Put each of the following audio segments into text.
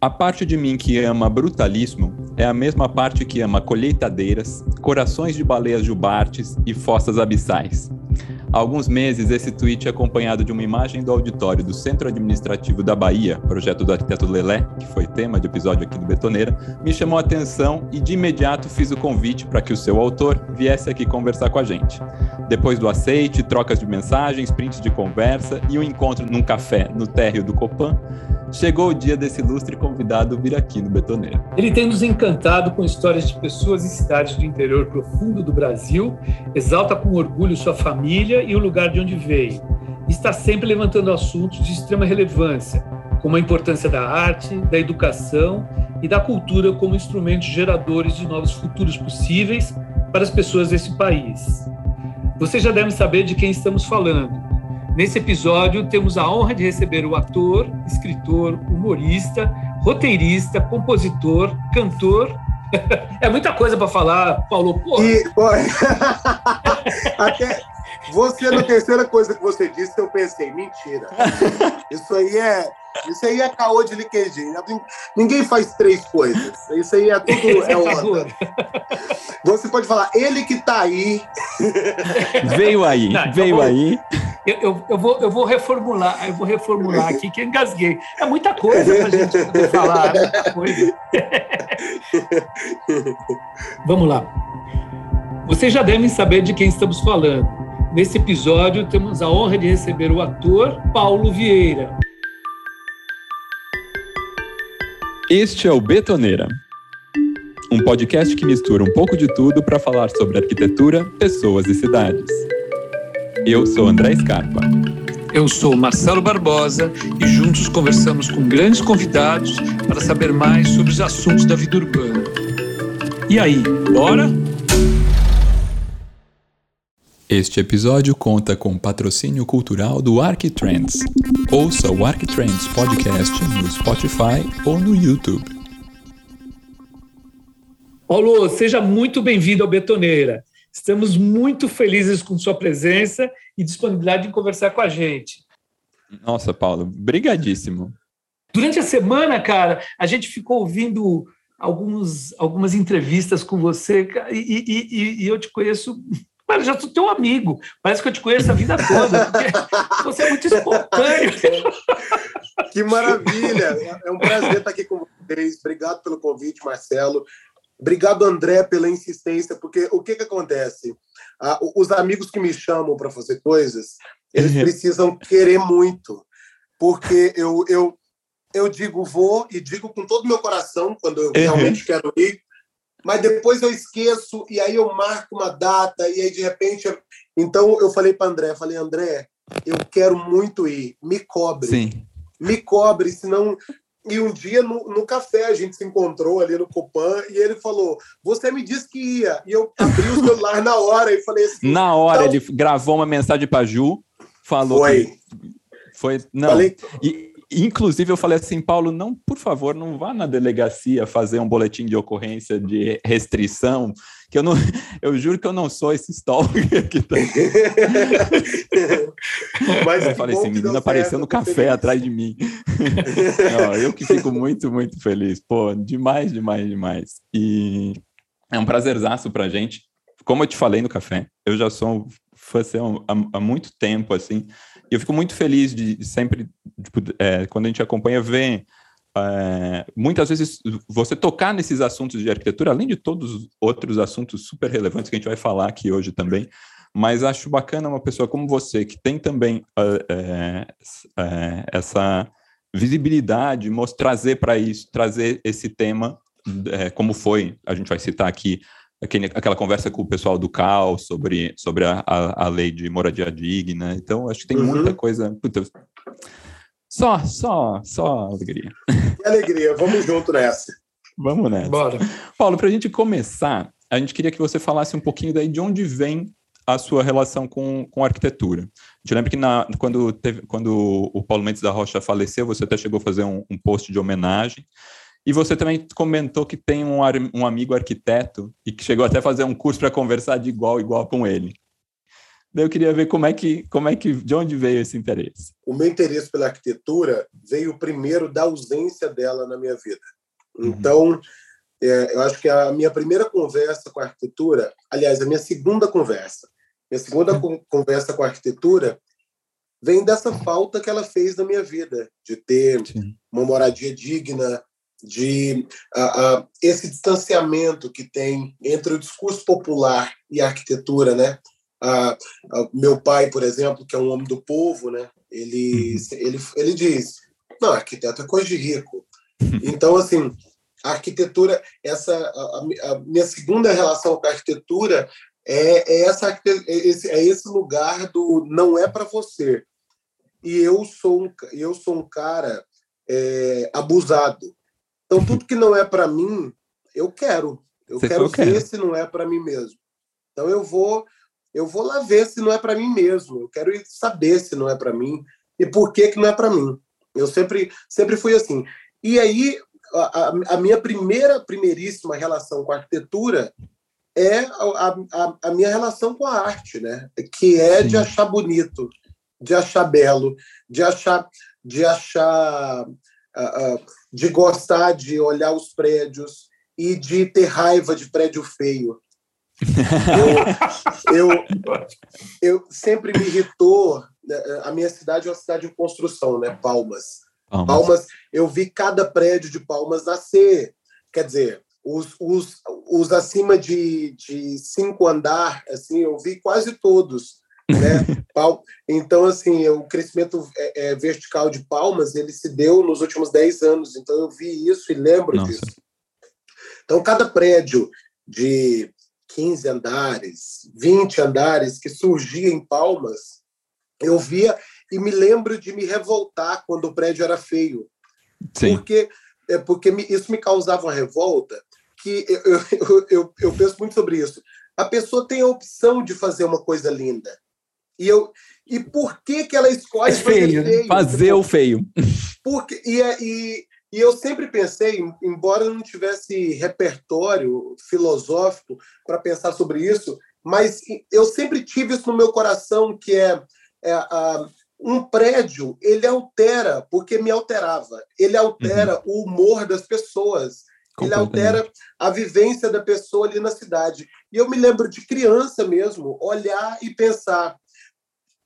A parte de mim que ama brutalismo é a mesma parte que ama colheitadeiras, corações de baleias jubartes e fossas abissais. Há alguns meses, esse tweet é acompanhado de uma imagem do auditório do Centro Administrativo da Bahia, projeto do arquiteto Lelé, que foi tema de episódio aqui do Betoneira, me chamou a atenção e de imediato fiz o convite para que o seu autor viesse aqui conversar com a gente. Depois do aceite, trocas de mensagens, prints de conversa e um encontro num café no térreo do Copan, chegou o dia desse ilustre convidado vir aqui no Betoneira. Ele tem nos encantado com histórias de pessoas e cidades do interior profundo do Brasil, exalta com orgulho sua família e o lugar de onde veio. Está sempre levantando assuntos de extrema relevância, como a importância da arte, da educação e da cultura como instrumentos geradores de novos futuros possíveis para as pessoas desse país. Vocês já devem saber de quem estamos falando. Nesse episódio, temos a honra de receber o ator, escritor, humorista, roteirista, compositor, cantor. é muita coisa para falar, Paulo. Porra. E, até você, na terceira coisa que você disse, eu pensei, mentira. Isso aí é isso aí é caô de liquidez. Ninguém faz três coisas. Isso aí é tudo é onda. Você pode falar, ele que tá aí. Veio aí, Não, veio eu vou, aí. Eu, eu, eu, vou, eu vou reformular, eu vou reformular aqui que engasguei. É muita coisa pra gente poder falar, é muita coisa. Vamos lá. Vocês já devem saber de quem estamos falando. Nesse episódio, temos a honra de receber o ator Paulo Vieira. Este é o Betoneira, um podcast que mistura um pouco de tudo para falar sobre arquitetura, pessoas e cidades. Eu sou André Scarpa. Eu sou Marcelo Barbosa e juntos conversamos com grandes convidados para saber mais sobre os assuntos da vida urbana. E aí, bora? Este episódio conta com patrocínio cultural do Arquitrends. Ouça o Arquitrends Podcast no Spotify ou no YouTube. Paulo, seja muito bem-vindo ao Betoneira. Estamos muito felizes com sua presença e disponibilidade em conversar com a gente. Nossa, Paulo, brigadíssimo. Durante a semana, cara, a gente ficou ouvindo alguns, algumas entrevistas com você e, e, e eu te conheço Cara, já sou teu amigo. Parece que eu te conheço a vida toda. você é muito espontâneo. Que maravilha! É um prazer estar aqui com vocês. Obrigado pelo convite, Marcelo. Obrigado, André, pela insistência, porque o que, que acontece? Ah, os amigos que me chamam para fazer coisas, eles uhum. precisam querer muito. Porque eu, eu, eu digo vou e digo com todo o meu coração quando eu uhum. realmente quero ir, mas depois eu esqueço e aí eu marco uma data e aí de repente. Eu... Então eu falei para André, falei André, eu quero muito ir, me cobre, Sim. me cobre, senão. E um dia no, no café a gente se encontrou ali no Copan e ele falou: Você me disse que ia. E eu abri o celular na hora e falei assim. Na hora então... ele gravou uma mensagem para Ju, falou. Foi. Que... Foi. Não. Falei... E, Inclusive, eu falei assim, Paulo, não, por favor, não vá na delegacia fazer um boletim de ocorrência de restrição, que eu não, eu juro que eu não sou esse stalker que tá... Mas eu falei assim, menina apareceu no café feliz. atrás de mim. não, eu que fico muito, muito feliz. Pô, demais, demais, demais. E é um prazerzaço pra gente. Como eu te falei no café, eu já sou fã há, há muito tempo, assim, e eu fico muito feliz de sempre, tipo, é, quando a gente acompanha, ver é, muitas vezes você tocar nesses assuntos de arquitetura, além de todos os outros assuntos super relevantes que a gente vai falar aqui hoje também, mas acho bacana uma pessoa como você, que tem também é, é, essa visibilidade, trazer para isso, trazer esse tema, é, como foi, a gente vai citar aqui, aquele, aquela conversa com o pessoal do CAL sobre, sobre a, a, a lei de moradia digna. Então, acho que tem uhum. muita coisa. Puta, só, só, só alegria. Que alegria, vamos junto nessa. Vamos nessa. Bora. Paulo, para a gente começar, a gente queria que você falasse um pouquinho daí de onde vem a sua relação com, com arquitetura. A gente lembra que na, quando, teve, quando o Paulo Mendes da Rocha faleceu, você até chegou a fazer um, um post de homenagem. E você também comentou que tem um, um amigo arquiteto e que chegou até a fazer um curso para conversar de igual igual com ele. Daí eu queria ver como é que, como é que, de onde veio esse interesse. O meu interesse pela arquitetura veio primeiro da ausência dela na minha vida. Uhum. Então, é, eu acho que a minha primeira conversa com a arquitetura, aliás, a minha segunda conversa, minha segunda uhum. conversa com a arquitetura vem dessa falta que ela fez na minha vida, de ter Sim. uma moradia digna, de uh, uh, esse distanciamento que tem entre o discurso popular e a arquitetura, né? Uh, meu pai, por exemplo, que é um homem do povo, né? Ele, uhum. ele, ele diz, não, arquiteto é coisa de rico. Então, assim, a arquitetura, essa a, a minha segunda relação com a arquitetura é, é essa é esse, é esse lugar do não é para você. E eu sou um, eu sou um cara é, abusado. Então, tudo que não é para mim, eu quero. Eu Você quero ver se não é para mim mesmo. Então, eu vou eu vou lá ver se não é para mim mesmo. Eu quero saber se não é para mim e por que, que não é para mim. Eu sempre, sempre fui assim. E aí, a, a, minha primeira, primeiríssima relação com a arquitetura é a, a, a minha relação com a arte, né? que é Sim. de achar bonito, de achar belo, de achar, de achar uh, de gostar de olhar os prédios e de ter raiva de prédio feio. eu, eu, eu, sempre me irritou. Né, a minha cidade é uma cidade em construção, né? Palmas. Palmas. Palmas. Eu vi cada prédio de Palmas nascer. Quer dizer, os, os, os acima de, de cinco andar, assim, eu vi quase todos. Né? então, assim, o crescimento é, é, vertical de Palmas, ele se deu nos últimos 10 anos. Então, eu vi isso e lembro Nossa. disso. Então, cada prédio de 15 andares, 20 andares que surgia em Palmas, eu via e me lembro de me revoltar quando o prédio era feio. Sim. Porque, é, porque me, isso me causava uma revolta que eu, eu, eu, eu penso muito sobre isso. A pessoa tem a opção de fazer uma coisa linda. E, eu, e por que, que ela escolhe é feio, fazer feio? Fazer o feio. Porque, e, é, e, e eu sempre pensei, embora eu não tivesse repertório filosófico para pensar sobre isso, mas eu sempre tive isso no meu coração, que é, é a, um prédio, ele altera, porque me alterava, ele altera uhum. o humor das pessoas, ele altera a vivência da pessoa ali na cidade. E eu me lembro de criança mesmo, olhar e pensar,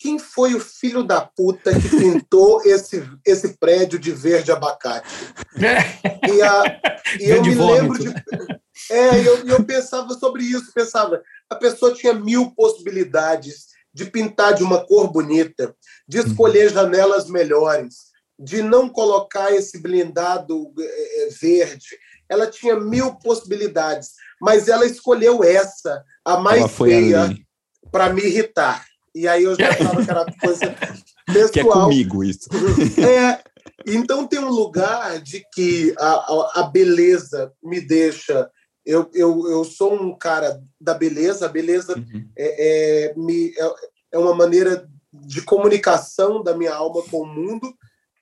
quem foi o filho da puta que pintou esse, esse prédio de verde abacate? E, a, e eu me lembro de. É, eu, eu pensava sobre isso, pensava, a pessoa tinha mil possibilidades de pintar de uma cor bonita, de uhum. escolher janelas melhores, de não colocar esse blindado é, é, verde. Ela tinha mil possibilidades, mas ela escolheu essa, a mais feia, para me irritar. E aí eu já que era coisa pessoal. Que é comigo isso. É, então tem um lugar de que a, a, a beleza me deixa. Eu, eu, eu sou um cara da beleza, a beleza uhum. é, é, me, é, é uma maneira de comunicação da minha alma com o mundo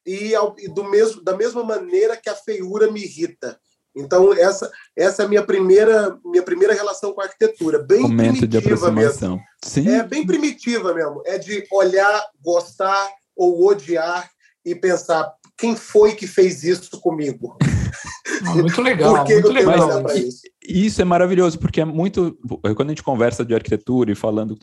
e, e do mesmo, da mesma maneira que a feiura me irrita. Então essa essa é a minha primeira minha primeira relação com a arquitetura, bem Momento primitiva mesmo. Sim. É bem primitiva mesmo, é de olhar, gostar ou odiar e pensar quem foi que fez isso comigo. Ah, muito legal. Por que muito eu legal. Mas, isso? isso é maravilhoso, porque é muito. Quando a gente conversa de arquitetura e falando.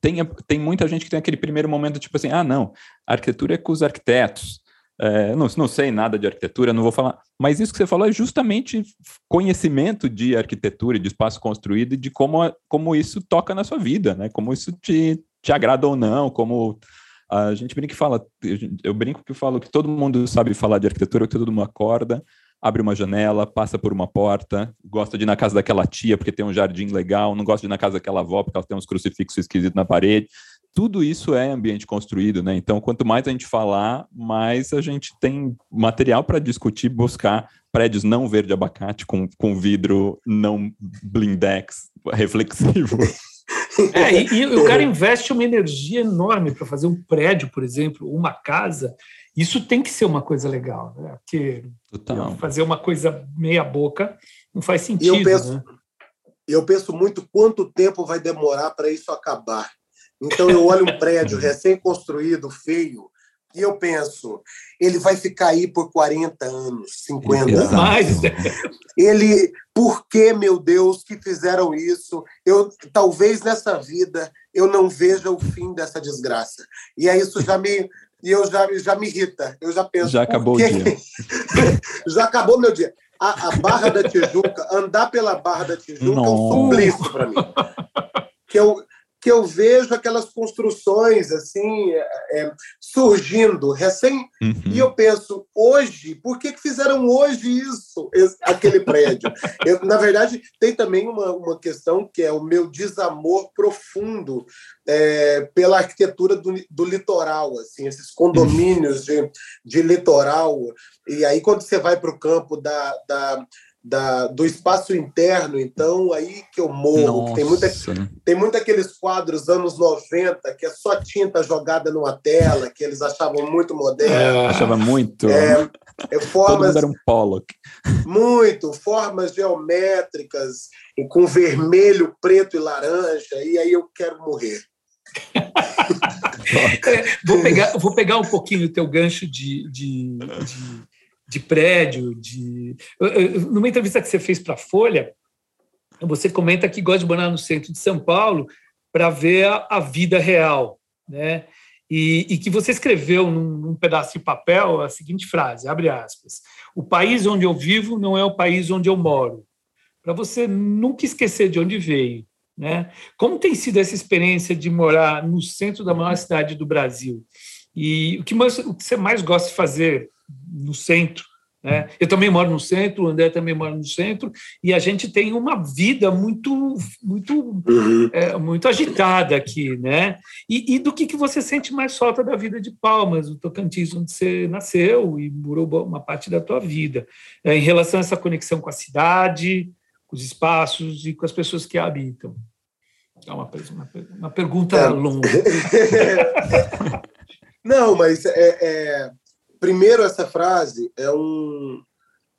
Tem, tem muita gente que tem aquele primeiro momento, tipo assim: ah, não, a arquitetura é com os arquitetos. É, não, não sei nada de arquitetura, não vou falar. Mas isso que você falou é justamente conhecimento de arquitetura, de espaço construído e de como, como isso toca na sua vida, né? Como isso te, te agrada ou não, como a gente brinca e fala, eu brinco que falo que todo mundo sabe falar de arquitetura, que todo mundo acorda, abre uma janela, passa por uma porta, gosta de ir na casa daquela tia porque tem um jardim legal, não gosta de ir na casa daquela avó porque ela tem uns crucifixos esquisitos na parede tudo isso é ambiente construído, né? Então, quanto mais a gente falar, mais a gente tem material para discutir, buscar prédios não verde abacate com, com vidro não blindex reflexivo. É, e, e, o cara investe uma energia enorme para fazer um prédio, por exemplo, uma casa. Isso tem que ser uma coisa legal, né? Porque Total. fazer uma coisa meia boca não faz sentido. Eu penso, né? eu penso muito quanto tempo vai demorar para isso acabar Então eu olho um prédio recém-construído, feio, e eu penso, ele vai ficar aí por 40 anos, 50 anos. Mais. Ele, por que, meu Deus, que fizeram isso? Eu talvez nessa vida eu não veja o fim dessa desgraça. E aí isso já me e eu já, já me irrita. Eu já penso. Já acabou o dia. já acabou meu dia. A, a, Barra da Tijuca, andar pela Barra da Tijuca Nossa. é um suplício para mim. Que eu, que eu vejo aquelas construções assim é, é, surgindo recém uhum. e eu penso hoje por que, que fizeram hoje isso esse, aquele prédio eu, na verdade tem também uma, uma questão que é o meu desamor profundo é, pela arquitetura do, do litoral assim esses condomínios de, de litoral e aí quando você vai para o campo da, da da, do espaço interno, então, aí que eu morro. Tem, muita, tem muito aqueles quadros anos 90, que é só tinta jogada numa tela, que eles achavam muito moderno. É, achava muito. É, é formas, Todo mundo era um Pollock. Muito, formas geométricas, com vermelho, preto e laranja, e aí eu quero morrer. é, vou, pegar, vou pegar um pouquinho o teu gancho de, de, de de prédio, de. Numa entrevista que você fez para a Folha, você comenta que gosta de morar no centro de São Paulo para ver a, a, vida real, né? E, e que você escreveu num, num, pedaço de papel a seguinte frase, abre aspas, o país onde eu vivo não é o país onde eu moro, para você nunca esquecer de onde veio, né? Como tem sido essa experiência de morar no centro da maior cidade do Brasil? E o que, mais, o que você mais gosta de fazer no centro. Né? Eu também moro no centro, o André também mora no centro, e a gente tem uma vida muito muito uhum. é, muito agitada aqui. Né? E, e, do que, que você sente mais falta da vida de Palmas, o Tocantins, onde você nasceu e morou uma parte da tua vida, é, em relação a essa conexão com a cidade, com os espaços e com as pessoas que a habitam? É uma, uma, uma pergunta é. longa. Não, mas é, é Primeiro, essa frase é um,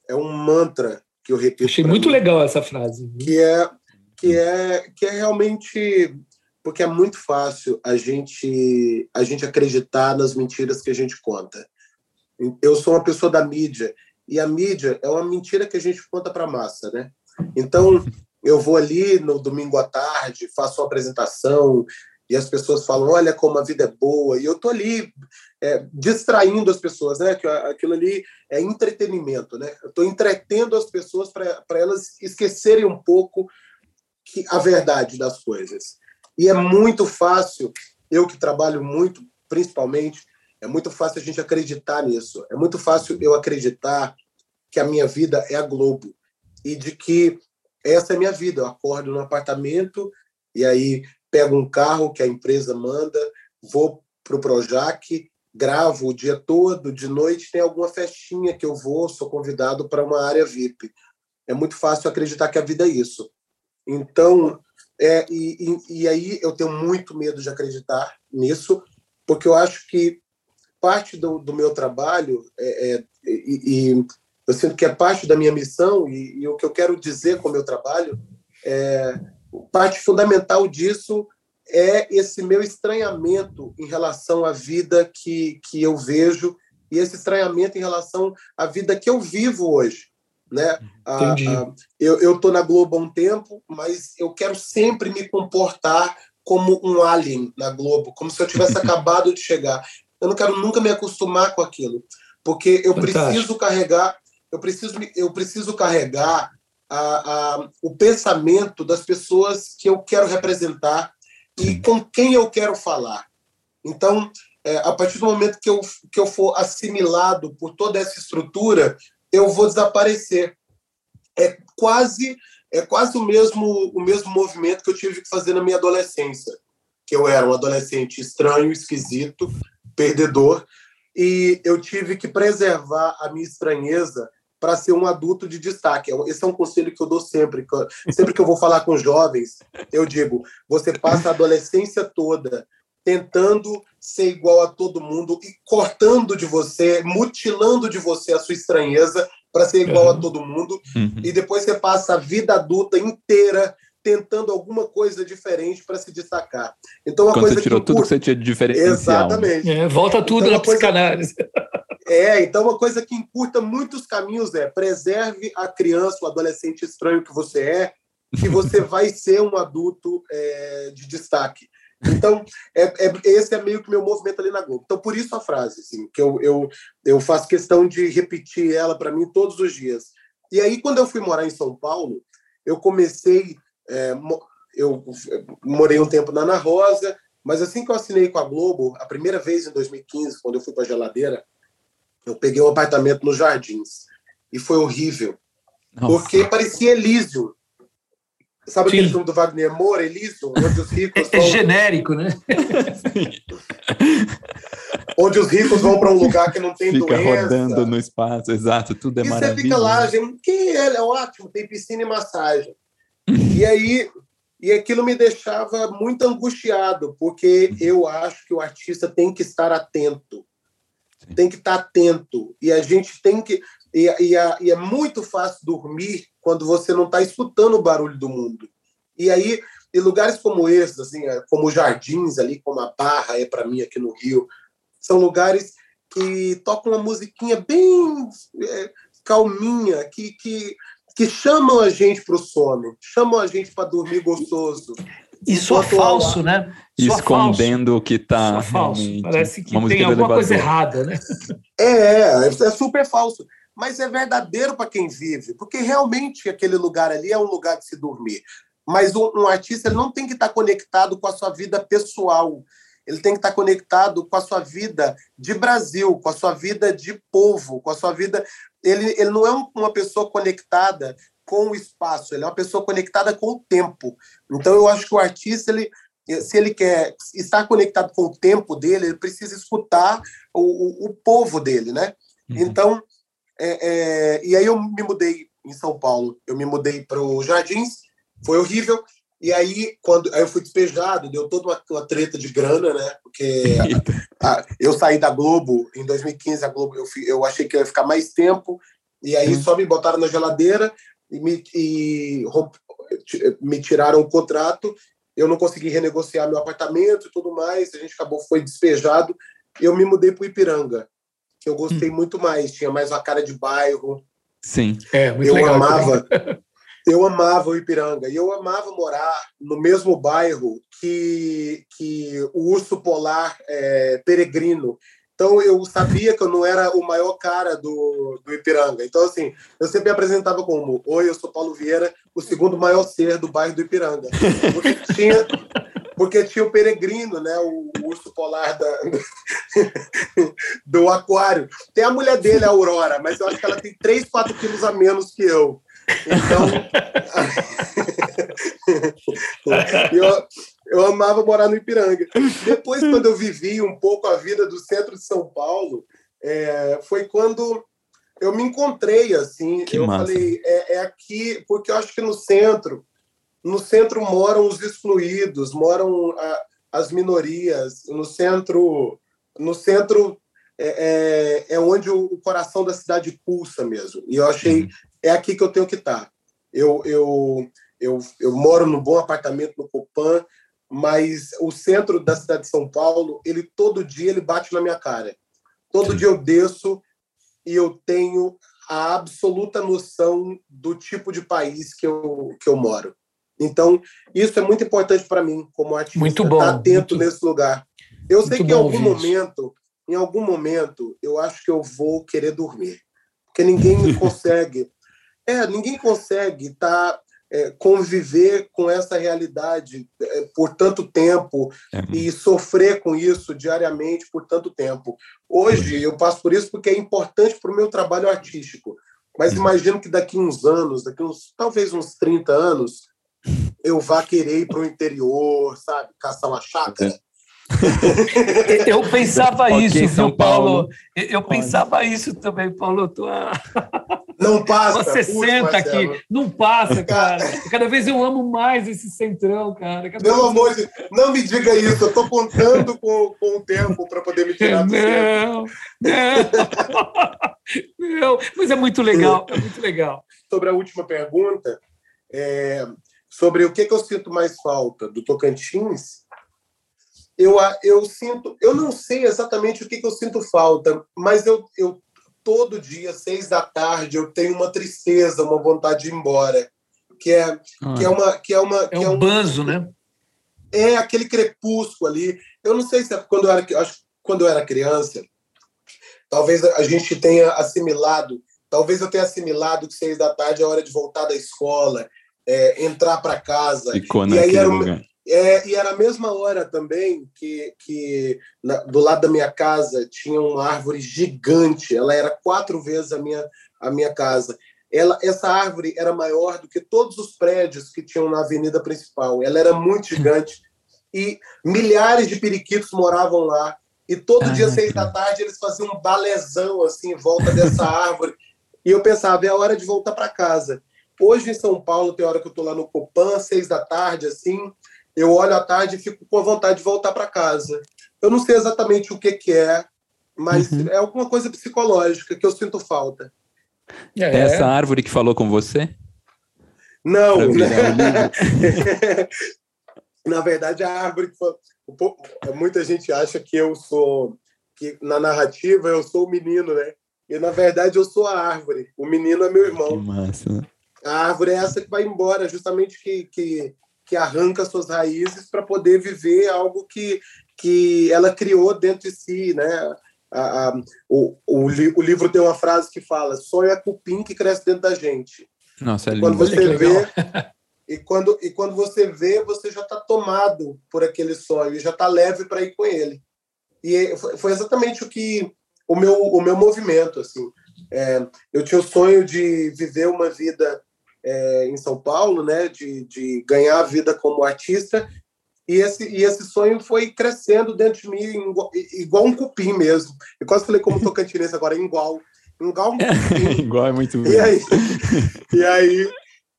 é um mantra que eu repito. Achei muito mim, legal essa frase. Que é, que, é, que é realmente. Porque é muito fácil a gente, a gente acreditar nas mentiras que a gente conta. Eu sou uma pessoa da mídia, e a mídia é uma mentira que a gente conta para a massa, né? Então, eu vou ali no domingo à tarde, faço uma apresentação, e as pessoas falam, olha como a vida é boa, e eu tô ali é, distraindo as pessoas, né? Aquilo ali é entretenimento, né? Eu estou entretendo as pessoas para elas esquecerem um pouco que a verdade das coisas. E é muito fácil, eu que trabalho muito, principalmente, é muito fácil a gente acreditar nisso. É muito fácil eu acreditar que a minha vida é a Globo e de que essa é a minha vida. Eu acordo no apartamento e aí pego um carro que a empresa manda, vou para o Projac, gravo o dia todo, de noite tem alguma festinha que eu vou, sou convidado para uma área VIP. É muito fácil acreditar que a vida é isso. Então, é, e, e, e aí eu tenho muito medo de acreditar nisso, porque eu acho que parte do, do meu trabalho é, é e, e, eu sinto que é parte da minha missão e, e, o que eu quero dizer com o meu trabalho é parte fundamental disso é esse meu estranhamento em relação à vida que, que eu vejo e esse estranhamento em relação à vida que eu vivo hoje. Né? Entendi. A, a, eu estou na Globo há um tempo, mas eu quero sempre me comportar como um alien na Globo, como se eu tivesse acabado de chegar. Eu não quero nunca me acostumar com aquilo, porque eu Fantástico. preciso carregar, eu preciso, eu preciso carregar a, a, o pensamento das pessoas que eu quero representar e com quem eu quero falar. Então, é, a partir do momento que eu, que eu for assimilado por toda essa estrutura, eu vou desaparecer. É quase é quase o mesmo o mesmo movimento que eu tive que fazer na minha adolescência, que eu era um adolescente estranho, esquisito, perdedor, e eu tive que preservar a minha estranheza para ser um adulto de destaque. Esse é um conselho que eu dou sempre. Sempre que eu vou falar com jovens, eu digo: você passa a adolescência toda tentando ser igual a todo mundo e cortando de você, mutilando de você a sua estranheza para ser igual uhum. a todo mundo. Uhum. E depois você passa a vida adulta inteira tentando alguma coisa diferente para se destacar. Então, uma Quando coisa você tirou que tudo que você tinha de diferencial. Exatamente. É, volta tudo Então, na coisa- psicanálise. É, então uma coisa que encurta muitos caminhos é preserve a criança, o adolescente estranho que você é, que você vai ser um adulto é, de destaque. Então, é, é- esse é meio que meu movimento ali na Globo. Então, por isso a frase, assim, que eu, eu, eu faço questão de repetir ela para mim todos os dias. E aí, quando eu fui morar em São Paulo, eu comecei. é, eu morei um tempo na Ana Rosa, mas assim que eu assinei com a Globo, a primeira vez em 2015, quando eu fui para a geladeira, eu peguei um apartamento nos Jardins. E foi horrível, Nossa. porque parecia Elísio. Sabe Sim. aquele filme do Wagner Moura, Elísio? Onde os ricos É vão, genérico, né? onde os ricos vão para um lugar que não tem Fica doença. rodando no espaço, exato, tudo é e você maravilhoso. fica lá, gente, que é, é ótimo, tem piscina e massagem. e aí, e aquilo me deixava muito angustiado, porque eu acho que o artista tem que estar atento. Tem que estar atento. E a gente tem que. E, e, e é muito fácil dormir quando você não está escutando o barulho do mundo. E aí, em lugares como esses, assim, é, como Jardins ali, como a Barra é para mim aqui no Rio, são lugares que tocam uma musiquinha bem é, calminha, que, que, que chamam a gente para o sono, chamam a gente para dormir gostoso. E Enquanto falso, né? Soa Escondendo o que está falso. Parece que tem alguma coisa errada, né? É, é, é super falso. Mas é verdadeiro para quem vive, porque realmente aquele lugar ali é um lugar de se dormir. Mas um, um artista ele não tem que estar conectado com a sua vida pessoal. Ele tem que estar conectado com a sua vida de Brasil, com a sua vida de povo, com a sua vida. Ele, ele não é um- uma pessoa conectada com o espaço, ele é uma pessoa conectada com o tempo. Então eu acho que o artista ele se ele quer estar conectado com o tempo dele, ele precisa escutar o, o, o povo dele, né? Uhum. Então, é, é, e aí eu me mudei em São Paulo, eu me mudei para os Jardins, foi horrível. E aí, quando aí eu fui despejado, deu toda uma, uma treta de grana, né? Porque a- eu saí da Globo em 2015, a Globo eu, fi- eu achei que eu ia ficar mais tempo, e aí só me botaram na geladeira e me, e me tiraram o contrato. Eu não consegui renegociar meu apartamento e tudo mais. A gente acabou, foi despejado. Eu me mudei para o Ipiranga, que eu gostei muito mais. Tinha mais uma cara de bairro. Sim. É, muito eu legal. amava, eu amava o Ipiranga. E eu amava morar no mesmo bairro que, que o urso polar é, peregrino. Então eu sabia que eu não era o maior cara do, do Ipiranga. Então, assim, eu sempre me apresentava como: Oi, eu sou Paulo Vieira, o segundo maior ser do bairro do Ipiranga. Porque tinha, porque tinha o peregrino, né? O, o urso polar da, do aquário. Tem a mulher dele, a Aurora, mas eu acho que ela tem 3, 4 quilos a menos que eu. Então. eu, eu amava morar no Ipiranga. Depois, quando eu vivi um pouco a vida do centro de São Paulo, é, foi quando eu me encontrei assim. Que eu massa. falei, é, é aqui, porque eu acho que no centro, no centro moram os excluídos, moram a- as minorias. No centro, no centro é, é, é onde o, o coração da cidade pulsa mesmo. E eu achei Uhum. é aqui que eu tenho que estar. Eu, eu, eu, eu moro num bom apartamento no Copan, mas o centro da cidade de São Paulo, ele todo dia ele bate na minha cara. Todo Sim. dia eu desço e eu tenho a absoluta noção do tipo de país que eu, que eu moro. Então, isso é muito importante para mim, como artista, Muito bom, estar atento muito- nesse lugar. Eu sei que em algum ouvir isso. momento, em algum momento, eu acho que eu vou querer dormir. Porque ninguém consegue. É, ninguém consegue tá, é, conviver com essa realidade é, por tanto tempo É, e sofrer com isso diariamente por tanto tempo. Hoje eu passo por isso porque é importante para o meu trabalho artístico. Mas imagino que daqui uns anos, daqui uns talvez uns 30 anos, eu vá querer ir para o interior, sabe, caçar uma chácara. Eu pensava Ok, isso, São viu, Paulo? Paulo. Eu, eu pensava isso também, Paulo. Tua... Não passa. Você senta Marcelo. aqui, não passa, cara. Cada vez eu amo mais esse centrão, cara. Cada Pelo amor de Deus, não me diga isso. Eu estou contando com, com o tempo para poder me tirar do centro. Não, não, não. Mas é muito legal, é muito legal. sobre a última pergunta, é, sobre o que, que eu sinto mais falta do Tocantins, eu, eu sinto, eu não sei exatamente o que, que eu sinto falta, mas eu, eu todo dia, seis da tarde, eu tenho uma tristeza, uma vontade de ir embora, que é, ah, que é uma, que é uma, é que é um, um banzo, né? É aquele crepúsculo ali. Eu não sei se é quando eu era, acho, quando eu era criança, talvez a gente tenha assimilado, talvez eu tenha assimilado que seis da tarde é hora de voltar da escola, é, entrar para casa. Ficou e aí era, lugar. É, e era a mesma hora também que, que na, do lado da minha casa tinha uma árvore gigante. Ela era quatro vezes a minha, a minha casa. Ela, essa árvore era maior do que todos os prédios que tinham na avenida principal. Ela era muito gigante e milhares de periquitos moravam lá. E todo dia, seis da tarde, eles faziam um balezão assim em volta dessa árvore. E eu pensava, é a hora de voltar para casa. Hoje em São Paulo, tem hora que eu estou lá no Copan, seis da tarde, assim, eu olho à tarde e fico com vontade de voltar para casa. Eu não sei exatamente o que, que é, mas uhum. é alguma coisa psicológica que eu sinto falta. É. Essa árvore que falou com você? Não. Na verdade, a árvore que falou... Muita gente acha que eu sou... que na narrativa eu sou o menino, né? E na verdade eu sou a árvore. O menino é meu irmão. Que massa. A árvore é essa que vai embora, justamente que, que que arranca suas raízes para poder viver algo que, que ela criou dentro de si, né? A, a, o, o, o, livro tem uma frase que fala: sonho é cupim que cresce dentro da gente. Nossa, é lindo. Quando você vê, e quando, e quando você vê, você já está tomado por aquele sonho, e já está leve para ir com ele. E foi, foi, exatamente o que o meu, o meu movimento. assim. É, eu tinha o sonho de viver uma vida é, em São Paulo, né, de, de ganhar a vida como artista, e esse, e esse sonho foi crescendo dentro de mim, igual, igual um cupim mesmo. Eu quase falei como tocantinense agora, igual. Igual um cupim. igual é muito bom. E aí, e aí,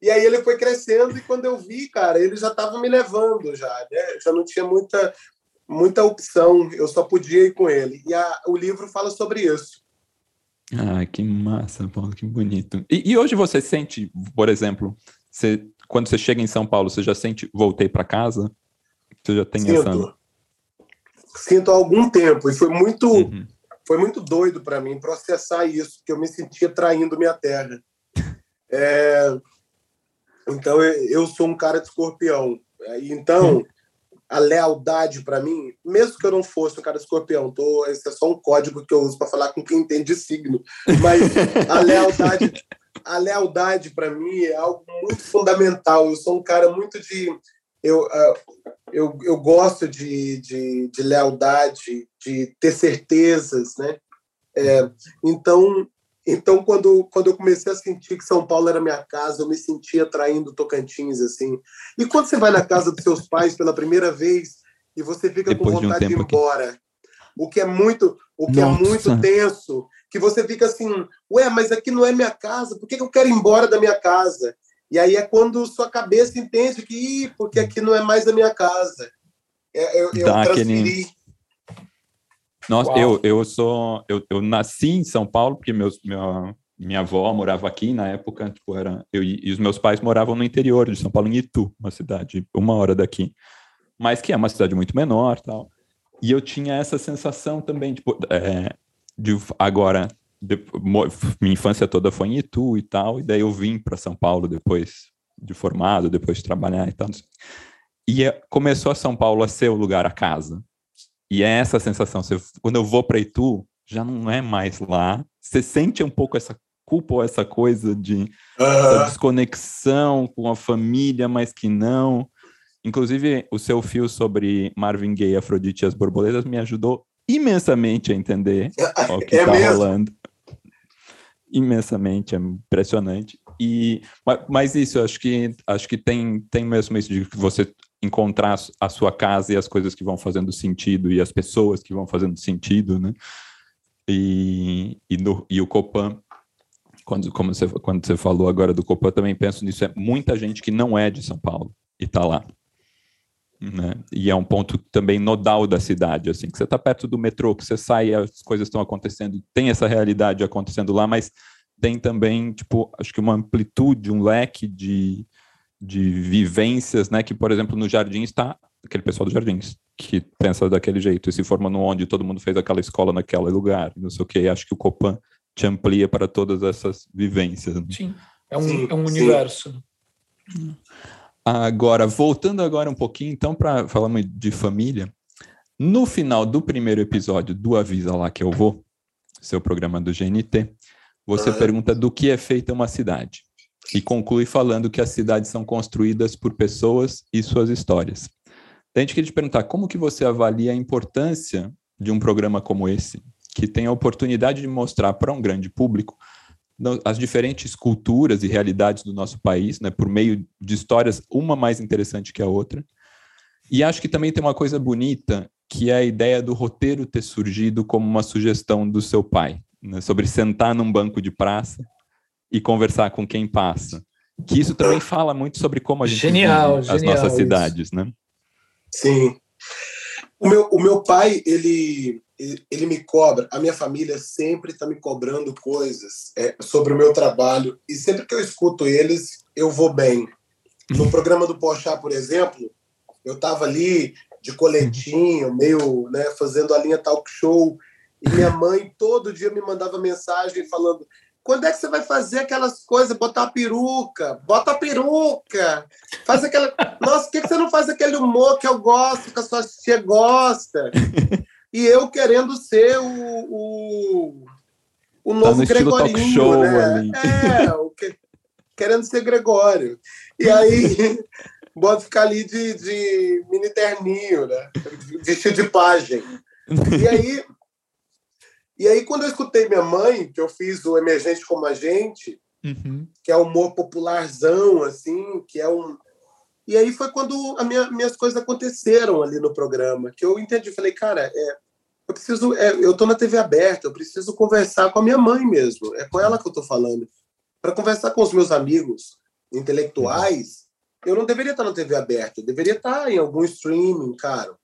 e aí ele foi crescendo, e quando eu vi, cara, ele já estava me levando, já, né? Já não tinha muita, muita opção, eu só podia ir com ele. E a, o livro fala sobre isso. Ah, que massa, Paulo, que bonito. E, e hoje você sente, por exemplo, você, quando você chega em São Paulo, você já sente voltei para casa? Você já tem Sinto. essa. Sinto há algum tempo, e foi muito, uhum. foi muito doido para mim processar isso, porque eu me sentia traindo minha terra. É... Então, eu sou um cara de escorpião. Então, a lealdade para mim, mesmo que eu não fosse um cara escorpião, tô, esse é só um código que eu uso para falar com quem entende de signo, mas a lealdade, a lealdade para mim é algo muito fundamental. Eu sou um cara muito de eu, ah, eu, eu gosto de, de, de lealdade, de ter certezas, né? É, então então, quando, quando eu comecei a sentir que São Paulo era minha casa, eu me sentia traindo Tocantins, assim. E quando você vai na casa dos seus pais pela primeira vez e você fica Depois com vontade de, um de ir embora, aqui. o que é muito, o que é Nossa. é muito tenso, que você fica assim, ué, mas aqui não é minha casa, por que eu quero ir embora da minha casa? E aí é quando sua cabeça entende que, Ih, porque aqui não é mais a minha casa. É, eu, eu transferi. Aquele nossa, eu, eu sou. Eu, eu nasci em São Paulo, porque meus, minha, minha avó morava aqui na época, tipo, era, eu, e os meus pais moravam no interior de São Paulo, em Itu, uma cidade uma hora daqui, mas que é uma cidade muito menor tal. E eu tinha essa sensação também, tipo, é, de agora, de, minha infância toda foi em Itu e tal, e daí eu vim para São Paulo depois de formado, depois de trabalhar e tal. E é, começou a São Paulo a ser o lugar, a casa. E é essa sensação. Você, quando eu vou para Itu, já não é mais lá. Você sente um pouco essa culpa ou essa coisa de essa desconexão com a família, mas que não. Inclusive, o seu fio sobre Marvin Gaye, Afrodite e as Borboletas me ajudou imensamente a entender o que está é rolando. Imensamente, é impressionante. E, mas isso, acho que acho que tem, tem mesmo isso de que você encontrar a sua casa e as coisas que vão fazendo sentido e as pessoas que vão fazendo sentido, né? E, e, no, e o Copan, quando, como você, quando você falou agora do Copan, também penso nisso, é muita gente que não é de São Paulo e está lá. Né? E é um ponto também nodal da cidade, assim, que você está perto do metrô, que você sai, as coisas estão acontecendo, tem essa realidade acontecendo lá, mas tem também, tipo, acho que uma amplitude, um leque de, de vivências, né? Que, por exemplo, no jardim está aquele pessoal dos jardins, que pensa daquele jeito, e se forma no onde todo mundo fez aquela escola naquele lugar, não sei o que. Acho que o Copan te amplia para todas essas vivências. Né? Sim, é um, sim, é um universo. Agora, voltando agora um pouquinho, então, para falar de família, no final do primeiro episódio do Avisa Lá Que Eu Vou, seu programa do GNT, você pergunta do que é feita uma cidade e conclui falando que as cidades são construídas por pessoas e suas histórias. A gente queria te perguntar como que você avalia a importância de um programa como esse, que tem a oportunidade de mostrar para um grande público as diferentes culturas e realidades do nosso país, né, por meio de histórias, uma mais interessante que a outra. E acho que também tem uma coisa bonita, que é a ideia do roteiro ter surgido como uma sugestão do seu pai, né, sobre sentar num banco de praça e conversar com quem passa. Que isso também fala muito sobre como a gente genial, vive as nossas isso. cidades, né? Sim. O meu, o meu pai, ele, ele me cobra, a minha família sempre está me cobrando coisas é, sobre o meu trabalho, e sempre que eu escuto eles, eu vou bem. No programa do Pochá, por exemplo, eu estava ali de coletinho, meio né, fazendo a linha talk show, e minha mãe todo dia me mandava mensagem falando: quando é que você vai fazer aquelas coisas, botar a peruca? Bota a peruca! Faz aquela. Nossa, por que você não faz aquele humor que eu gosto, que a sua tia gosta? E eu querendo ser o, o, o novo tá Gregorinho, show, né? Ali. É, o que, querendo ser Gregório. E aí, bota ficar ali de, de mini terninho, né? Vestido de pajem. E aí, e aí, quando eu escutei minha mãe, que eu fiz o Emergente como a Gente, uhum. que é humor popularzão, assim, que é um. E aí foi quando as minha, minhas coisas aconteceram ali no programa, que eu entendi, falei, cara, é, eu preciso, é, eu tô na TV aberta, eu preciso conversar com a minha mãe mesmo, é com ela que eu tô falando. Para conversar com os meus amigos intelectuais, eu não deveria estar na TV aberta, eu deveria estar em algum streaming, cara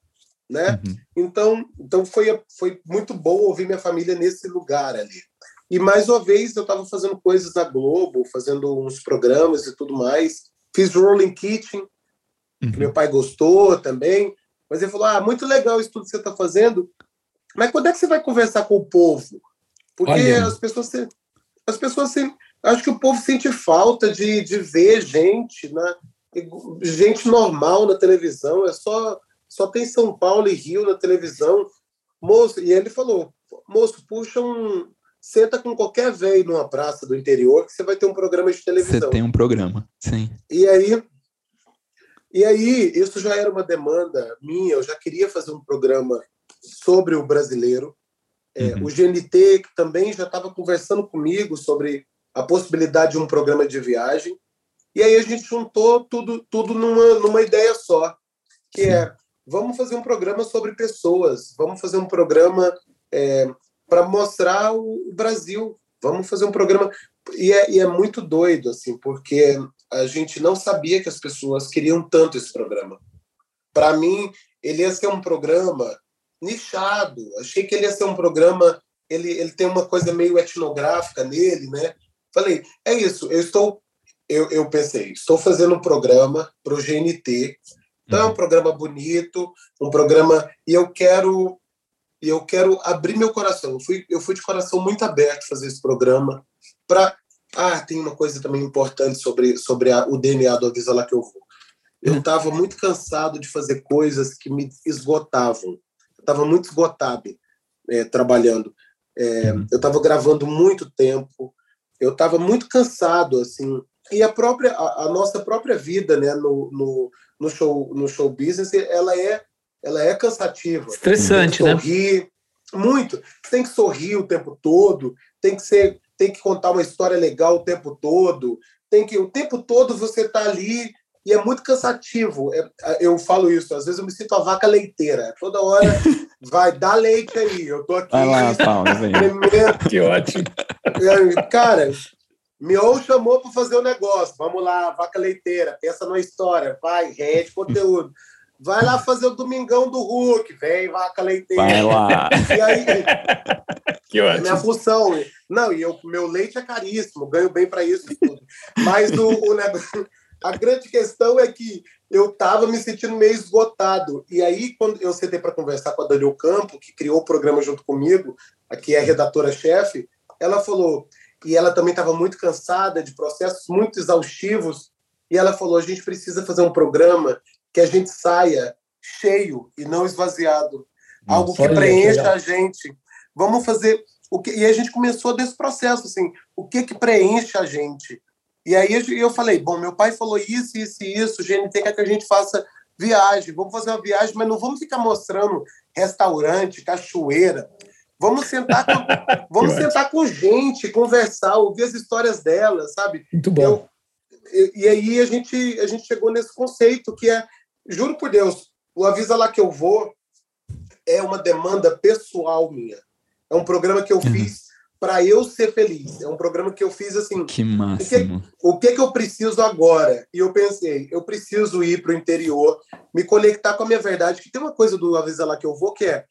né? Uhum. Então, então foi, foi muito bom ouvir minha família nesse lugar ali. E mais uma vez eu estava fazendo coisas na Globo, fazendo uns programas e tudo mais. Fiz Rolling Kitchen, uhum. que meu pai gostou também. Mas ele falou: Ah, muito legal isso tudo que você está fazendo. Mas quando é que você vai conversar com o povo? Porque Olha. as pessoas, as pessoas acho que o povo sente falta de, de ver gente, né? gente normal na televisão. É só só tem São Paulo e Rio na televisão. Moço, e ele falou: moço, puxa um. Senta com qualquer velho numa praça do interior que você vai ter um programa de televisão. Você tem um programa, sim. E aí, e aí, isso já era uma demanda minha. Eu já queria fazer um programa sobre o brasileiro. É, uhum. O GNT também já estava conversando comigo sobre a possibilidade de um programa de viagem. E aí a gente juntou tudo, tudo numa, numa ideia só, que Sim. é vamos fazer um programa sobre pessoas, vamos fazer um programa é, para mostrar o Brasil, vamos fazer um programa. E é, e é muito doido, assim, porque a gente não sabia que as pessoas queriam tanto esse programa. Para mim, ele ia ser um programa nichado. Achei que ele ia ser um programa. Ele, ele tem uma coisa meio etnográfica nele, né? Falei, é isso. Eu estou. Eu, eu pensei, estou fazendo um programa para o GNT então é um uhum. programa bonito, um programa e eu quero e eu quero abrir meu coração. Eu fui, eu fui de coração muito aberto fazer esse programa para ah, tem uma coisa também importante sobre sobre a, o DNA do Avisa lá que eu vou. Eu estava uhum. muito cansado de fazer coisas que me esgotavam. Eu estava muito esgotado é, trabalhando. É, uhum. eu estava gravando muito tempo. Eu estava muito cansado, assim. E a própria a, a nossa própria vida, né, no, no no show no show business ela é ela é cansativa. Estressante tem que né? sorrir né muito tem que sorrir o tempo todo tem que ser tem que contar uma história legal o tempo todo. Tem que o tempo todo você tá ali e é muito cansativo. É, eu falo isso às vezes eu me sinto a vaca leiteira. Toda hora vai dar leite aí eu tô aqui. Vai lá, Paulo, que ótimo. Cara Mion chamou para fazer o negócio. Vamos lá, vaca leiteira, pensa na história, vai, rede conteúdo. Vai lá fazer o Domingão do Hulk, vem, vaca leiteira. Vai lá. E aí, que ótimo. É minha função. Não, e eu, meu leite é caríssimo, ganho bem para isso tudo. Mas o, o, negócio, a grande questão é que eu estava me sentindo meio esgotado. E aí, quando eu sentei para conversar com a Daniel Campo, que criou o programa junto comigo, aqui é a redatora-chefe, ela falou, e ela também estava muito cansada de processos muito exaustivos, e ela falou: a gente precisa fazer um programa que a gente saia cheio e não esvaziado. Algo que preencha a gente. Vamos fazer o que e a gente começou desse processo assim, o que que preenche a gente? E aí eu falei, bom, meu pai falou isso, isso e isso, o GNT quer que a gente faça viagem, vamos fazer uma viagem, mas não vamos ficar mostrando restaurante, cachoeira. Vamos sentar com, vamos sentar com gente, conversar, ouvir as histórias delas, sabe? Muito bom. Eu, e, e aí a gente, a gente chegou nesse conceito que é, juro por Deus, o Avisa Lá Que Eu Vou é uma demanda pessoal minha. É um programa que eu uhum. fiz para eu ser feliz. É um programa que eu fiz assim. Que máximo. O que, o que, que eu preciso agora? E eu pensei, eu preciso ir para o interior, me conectar com a minha verdade. Que tem uma coisa do Avisa Lá Que Eu Vou que é: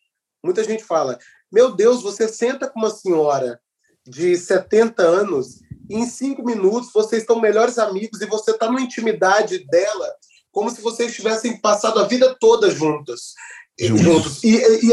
muita gente fala, meu Deus, você senta com uma senhora de 70 anos e em cinco minutos vocês estão melhores amigos e você está na intimidade dela como se vocês tivessem passado a vida toda juntas. Juntos. E, e,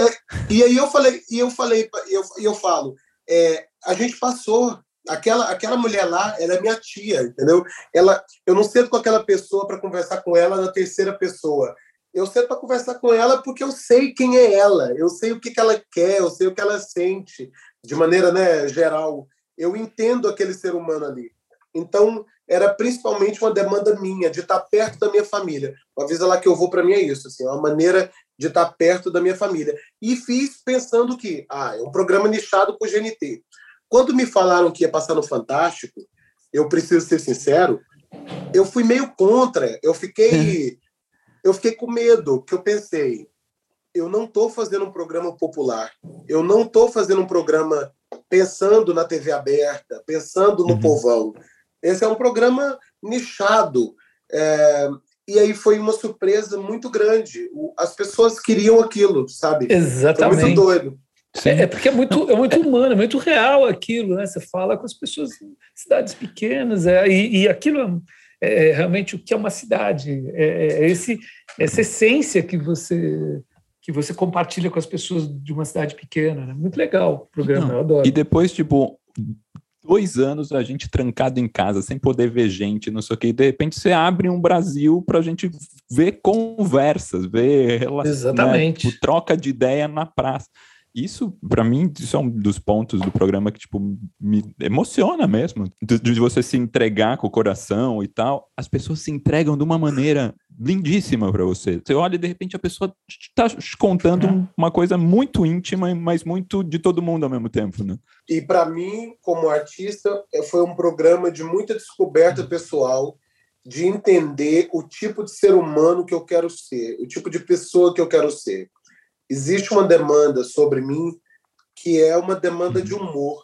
e, aí eu falei, e eu falei, eu, eu falo, é, a gente passou. Aquela, aquela mulher lá, ela é minha tia, entendeu? Ela, eu não sento com aquela pessoa para conversar com ela na terceira pessoa. Eu sento para conversar com ela porque eu sei quem é ela, eu sei o que, que ela quer, eu sei o que ela sente, de maneira né, geral. Eu entendo aquele ser humano ali. Então, era principalmente uma demanda minha, de estar perto da minha família. Uma vez lá que eu vou para mim é isso, assim, é uma maneira de estar perto da minha família. E fiz pensando que, ah, é um programa nichado com GNT. Quando me falaram que ia passar no Fantástico, eu preciso ser sincero, eu fui meio contra. Eu fiquei, eu fiquei com medo, que eu pensei, eu não estou fazendo um programa popular, eu não estou fazendo um programa pensando na TV aberta, pensando no uhum. povão. Esse é um programa nichado. É, e aí foi uma surpresa muito grande. As pessoas queriam aquilo, sabe? Exatamente. Foi muito doido. É, é, porque é muito, é muito humano, é muito real aquilo, né? Você fala com as pessoas em cidades pequenas, é, e, e aquilo é, é realmente o que é uma cidade. É, é, é esse, essa essência que você que você compartilha com as pessoas de uma cidade pequena. Né? Muito legal o programa, Não, eu adoro. E depois, tipo, dois anos a gente trancado em casa, sem poder ver gente, não sei o que, de repente você abre um Brasil para a gente ver conversas, ver relações, Exatamente. Né, tipo, troca de ideia na praça. Isso, para mim, isso é um dos pontos do programa que, tipo, me emociona mesmo. De, de, você se entregar com o coração e tal. As pessoas se entregam de uma maneira lindíssima para você. Você olha e, de repente, a pessoa está te contando uma coisa muito íntima, mas muito de todo mundo ao mesmo tempo, né? E, para mim, como artista, é, foi um programa de muita descoberta pessoal, de entender o tipo de ser humano que eu quero ser, o tipo de pessoa que eu quero ser existe uma demanda sobre mim que é uma demanda de humor.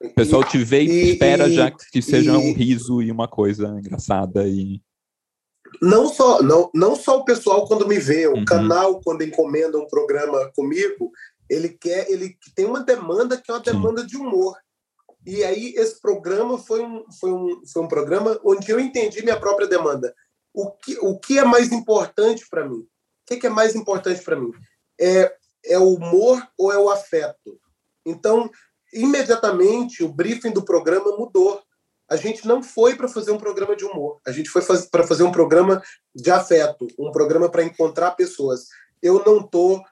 O pessoal te vê e, e espera e, já que seja e, um riso e uma coisa engraçada e não só não, não só o pessoal quando me vê, o uhum. canal quando encomenda um programa comigo, ele quer, ele tem uma demanda que é uma demanda Sim. de humor. E aí esse programa foi um, foi um, foi um programa onde eu entendi minha própria demanda. O que, o que é mais importante para mim? O que é mais importante para mim? É, é o humor ou é o afeto? Então, imediatamente, o briefing do programa mudou. A gente não foi para fazer um programa de humor, a gente foi faz, para fazer um programa de afeto, um programa para encontrar pessoas. Eu não estou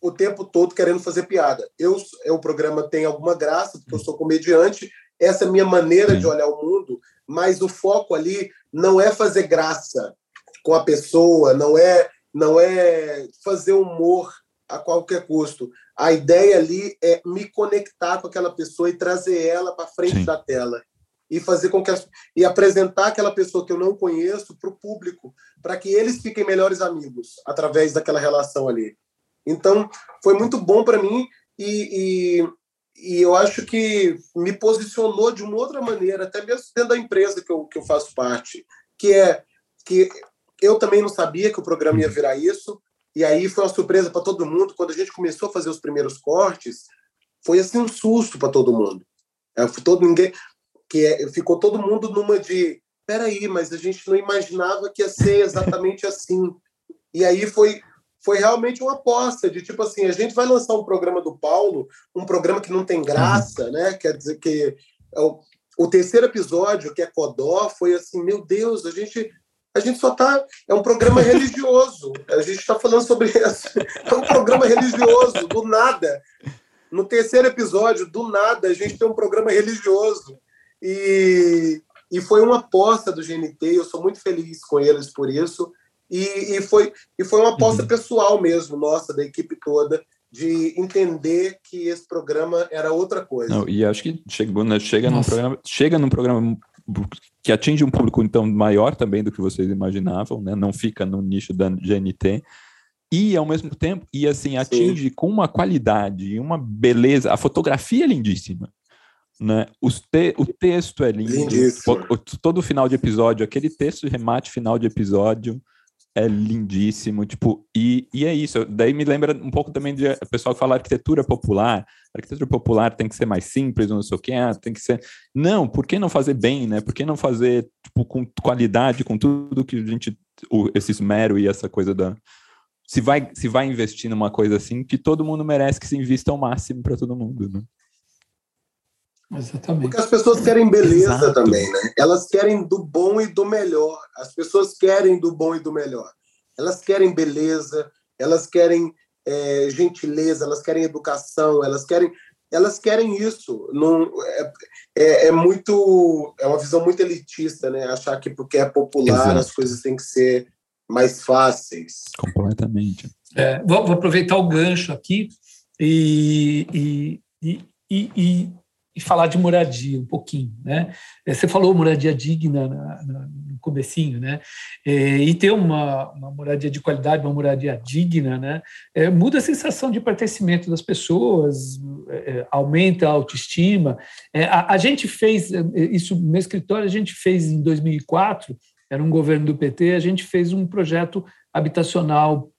o tempo todo querendo fazer piada. Eu, é, o programa tem alguma graça, porque eu sou comediante, essa é a minha maneira de olhar o mundo, mas o foco ali não é fazer graça com a pessoa, não é, não é fazer humor a qualquer custo. A ideia ali é me conectar com aquela pessoa e trazer ela para frente Sim. da tela e fazer com que as, e apresentar aquela pessoa que eu não conheço para o público, para que eles fiquem melhores amigos através daquela relação ali. Então, foi muito bom para mim e, e, e, eu acho que me posicionou de uma outra maneira, até mesmo dentro da empresa que eu, que eu faço parte, que é que eu também não sabia que o programa ia virar isso, e aí foi uma surpresa para todo mundo. Quando a gente começou a fazer os primeiros cortes, foi assim um susto para todo mundo. É, todo ninguém que é, ficou todo mundo numa de peraí, mas a gente não imaginava que ia ser exatamente assim. E aí foi foi realmente uma aposta de tipo assim, a gente vai lançar um programa do Paulo, um programa que não tem graça, uhum. né? Quer dizer que é o, o terceiro episódio, que é Codó, foi assim, meu Deus, a gente a gente só tá é um programa religioso. A gente está falando sobre isso. É um programa religioso do nada. No terceiro episódio, do nada, a gente tem um programa religioso. E, e foi uma aposta do GNT, eu sou muito feliz com eles por isso. E, e, foi, e foi uma aposta uhum. pessoal mesmo, nossa, da equipe toda, de entender que esse programa era outra coisa. Não, e acho que chegou, né, chega, num programa, chega num programa que atinge um público então maior também do que vocês imaginavam, né? não fica no nicho da GNT, e ao mesmo tempo, e assim, atinge Sim. com uma qualidade e uma beleza, a fotografia é lindíssima. Né? Te, o texto é lindo, o, o, todo final de episódio, aquele texto de remate final de episódio, é lindíssimo, tipo, e, e é isso. Daí me lembra um pouco também de pessoal que fala arquitetura popular. arquitetura popular tem que ser mais simples, não sei o que, ah, tem que ser. Não, por que não fazer bem, né? Por que não fazer tipo, com qualidade, com tudo que a gente. O, esse esmero e essa coisa da. Se vai, se vai investir numa coisa assim, que todo mundo merece que se invista ao máximo para todo mundo, né? Exatamente. Porque as pessoas querem beleza Exato. também, né? Elas querem do bom e do melhor. As pessoas querem do bom e do melhor. Elas querem beleza, elas querem é, gentileza, elas querem educação, elas querem, elas querem isso. Não, é, é, é, muito, é uma visão muito elitista, né? Achar que porque é popular Exato. as coisas têm que ser mais fáceis. Completamente. É, vou, vou, aproveitar o gancho aqui e, e, e, e e falar de moradia um pouquinho, né? É, você falou moradia digna na, na, no comecinho, né? É, e ter uma, uma, moradia de qualidade, uma moradia digna, né? É, muda a sensação de pertencimento das pessoas, é, é, aumenta a autoestima. É, a, a, gente fez isso no meu escritório, a gente fez em 2004, era um governo do PT, a gente fez um projeto habitacional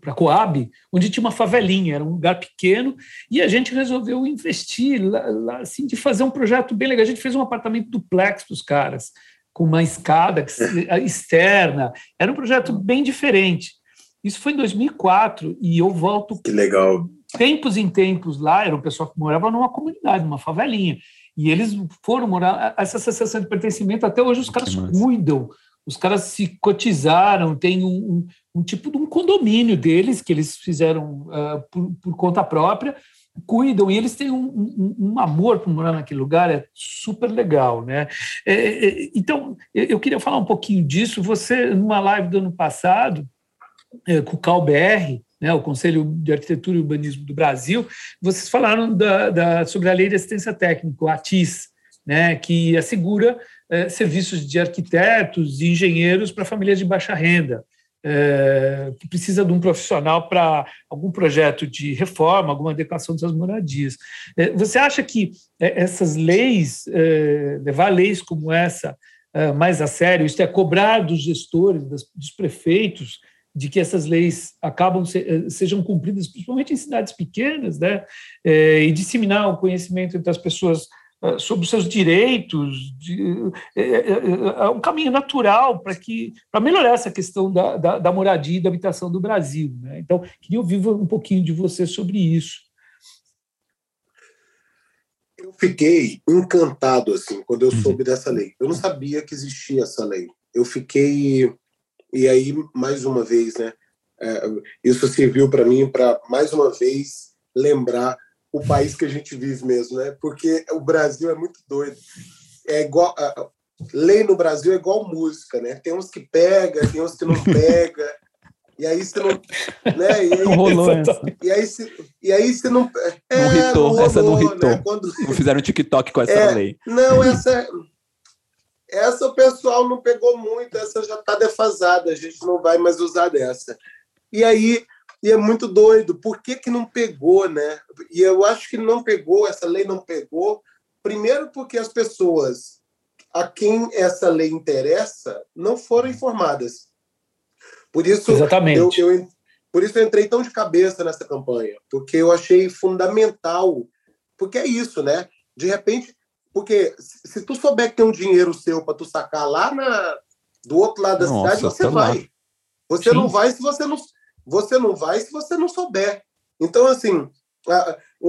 para a Coab, onde tinha uma favelinha, era um lugar pequeno, e a gente resolveu investir, lá, lá, assim, de fazer um projeto bem legal. A gente fez um apartamento duplex para os caras, com uma escada externa. Era um projeto bem diferente. Isso foi em 2004, e eu volto. Que legal. Tempos em tempos lá, era um pessoal que morava numa comunidade, numa favelinha. E eles foram morar. Essa sensação de pertencimento, até hoje os caras cuidam os caras se cotizaram, tem um, um, um, tipo de um condomínio deles que eles fizeram uh, por, por, conta própria, cuidam e eles têm um, um amor por morar naquele lugar, é super legal, né? É, é, então, eu queria falar um pouquinho disso. Você, numa live do ano passado, é, com o CalBR, né, o Conselho de Arquitetura e Urbanismo do Brasil, vocês falaram da, da, sobre a Lei de Assistência Técnica, o ATIS, né, que assegura é, serviços de arquitetos e engenheiros para famílias de baixa renda, é, que precisa de um profissional para algum projeto de reforma, alguma adequação dessas moradias. É, você acha que essas leis, levar leis como essa mais a sério, isto é, cobrar dos gestores, das, dos prefeitos, de que essas leis acabam se, sejam cumpridas, principalmente em cidades pequenas, né, e disseminar o conhecimento entre as pessoas eh, sobre os seus direitos, de, é, é, é, um caminho natural para que para melhorar essa questão da, da, da, moradia e da habitação do Brasil. Né? Então, queria ouvir um pouquinho de você sobre isso. Eu fiquei encantado assim quando eu soube dessa lei. Eu não sabia que existia essa lei. Eu fiquei e aí mais uma vez, né? É, isso serviu para mim para mais uma vez lembrar o país que a gente vive mesmo, né? Porque o Brasil é muito doido. É igual a, lei no Brasil é igual música, né? Tem uns que pega, tem uns que não pega. E aí você não, né? E aí, não rolou essa. E aí se, e aí você não é, não hitou, não rolou, essa não hitou. Né? Quando, não fizeram TikTok com essa é, lei. Não, essa essa o pessoal não pegou muito, essa já está defasada, a gente não vai mais usar dessa. E aí e é muito doido. Por que, que não pegou, né? E eu acho que não pegou, essa lei não pegou, primeiro porque as pessoas a quem essa lei interessa não foram informadas. Por isso, Exatamente. Eu, eu, por isso eu entrei tão de cabeça nessa campanha, porque eu achei fundamental, porque é isso, né? De repente, Porque se tu souber que tem um dinheiro seu para tu sacar lá na, do outro lado da Nossa, cidade, você vai. Lá. Você Sim. não vai se você não, você não vai se você não souber. Então, assim,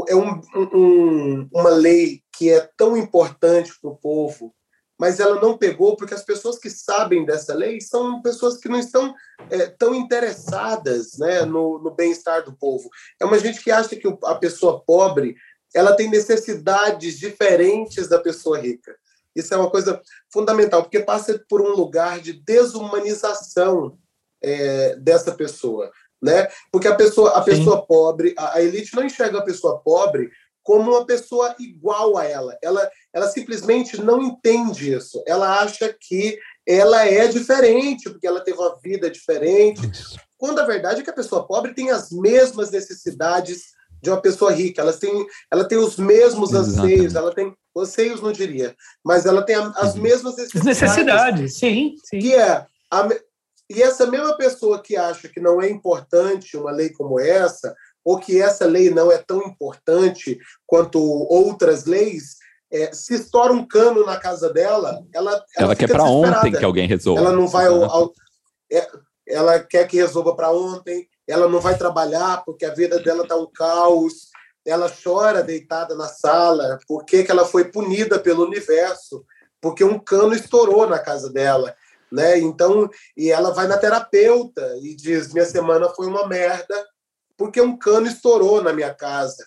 é um, um, uma lei que é tão importante para o povo, mas ela não pegou porque as pessoas que sabem dessa lei são pessoas que não estão é, tão interessadas né, no, no bem-estar do povo. É uma gente que acha que a pessoa pobre ela tem necessidades diferentes da pessoa rica. Isso é uma coisa fundamental, porque passa por um lugar de desumanização é, dessa pessoa, né? Porque a pessoa, a pessoa pobre, a, a elite não enxerga a pessoa pobre como uma pessoa igual a ela. Ela, ela simplesmente não entende isso. Ela acha que ela é diferente, porque ela teve uma vida diferente. Quando a verdade é que a pessoa pobre tem as mesmas necessidades de uma pessoa rica. Ela tem, ela tem os mesmos Exatamente. anseios, ela tem anseios, não diria, mas ela tem as uhum. mesmas necessidades. Necessidades, sim, sim. Que é a, e essa mesma pessoa que acha que não é importante uma lei como essa, ou que essa lei não é tão importante quanto outras leis, é, se estoura um cano na casa dela, ela ela, ela quer para ontem que alguém resolva. Ela não vai ao, ao, é, ela quer que resolva para ontem ela não vai trabalhar porque a vida dela está um caos, ela chora deitada na sala, porque que ela foi punida pelo universo, porque um cano estourou na casa dela, né? Então, e ela vai na terapeuta e diz: "Minha semana foi uma merda, porque um cano estourou na minha casa".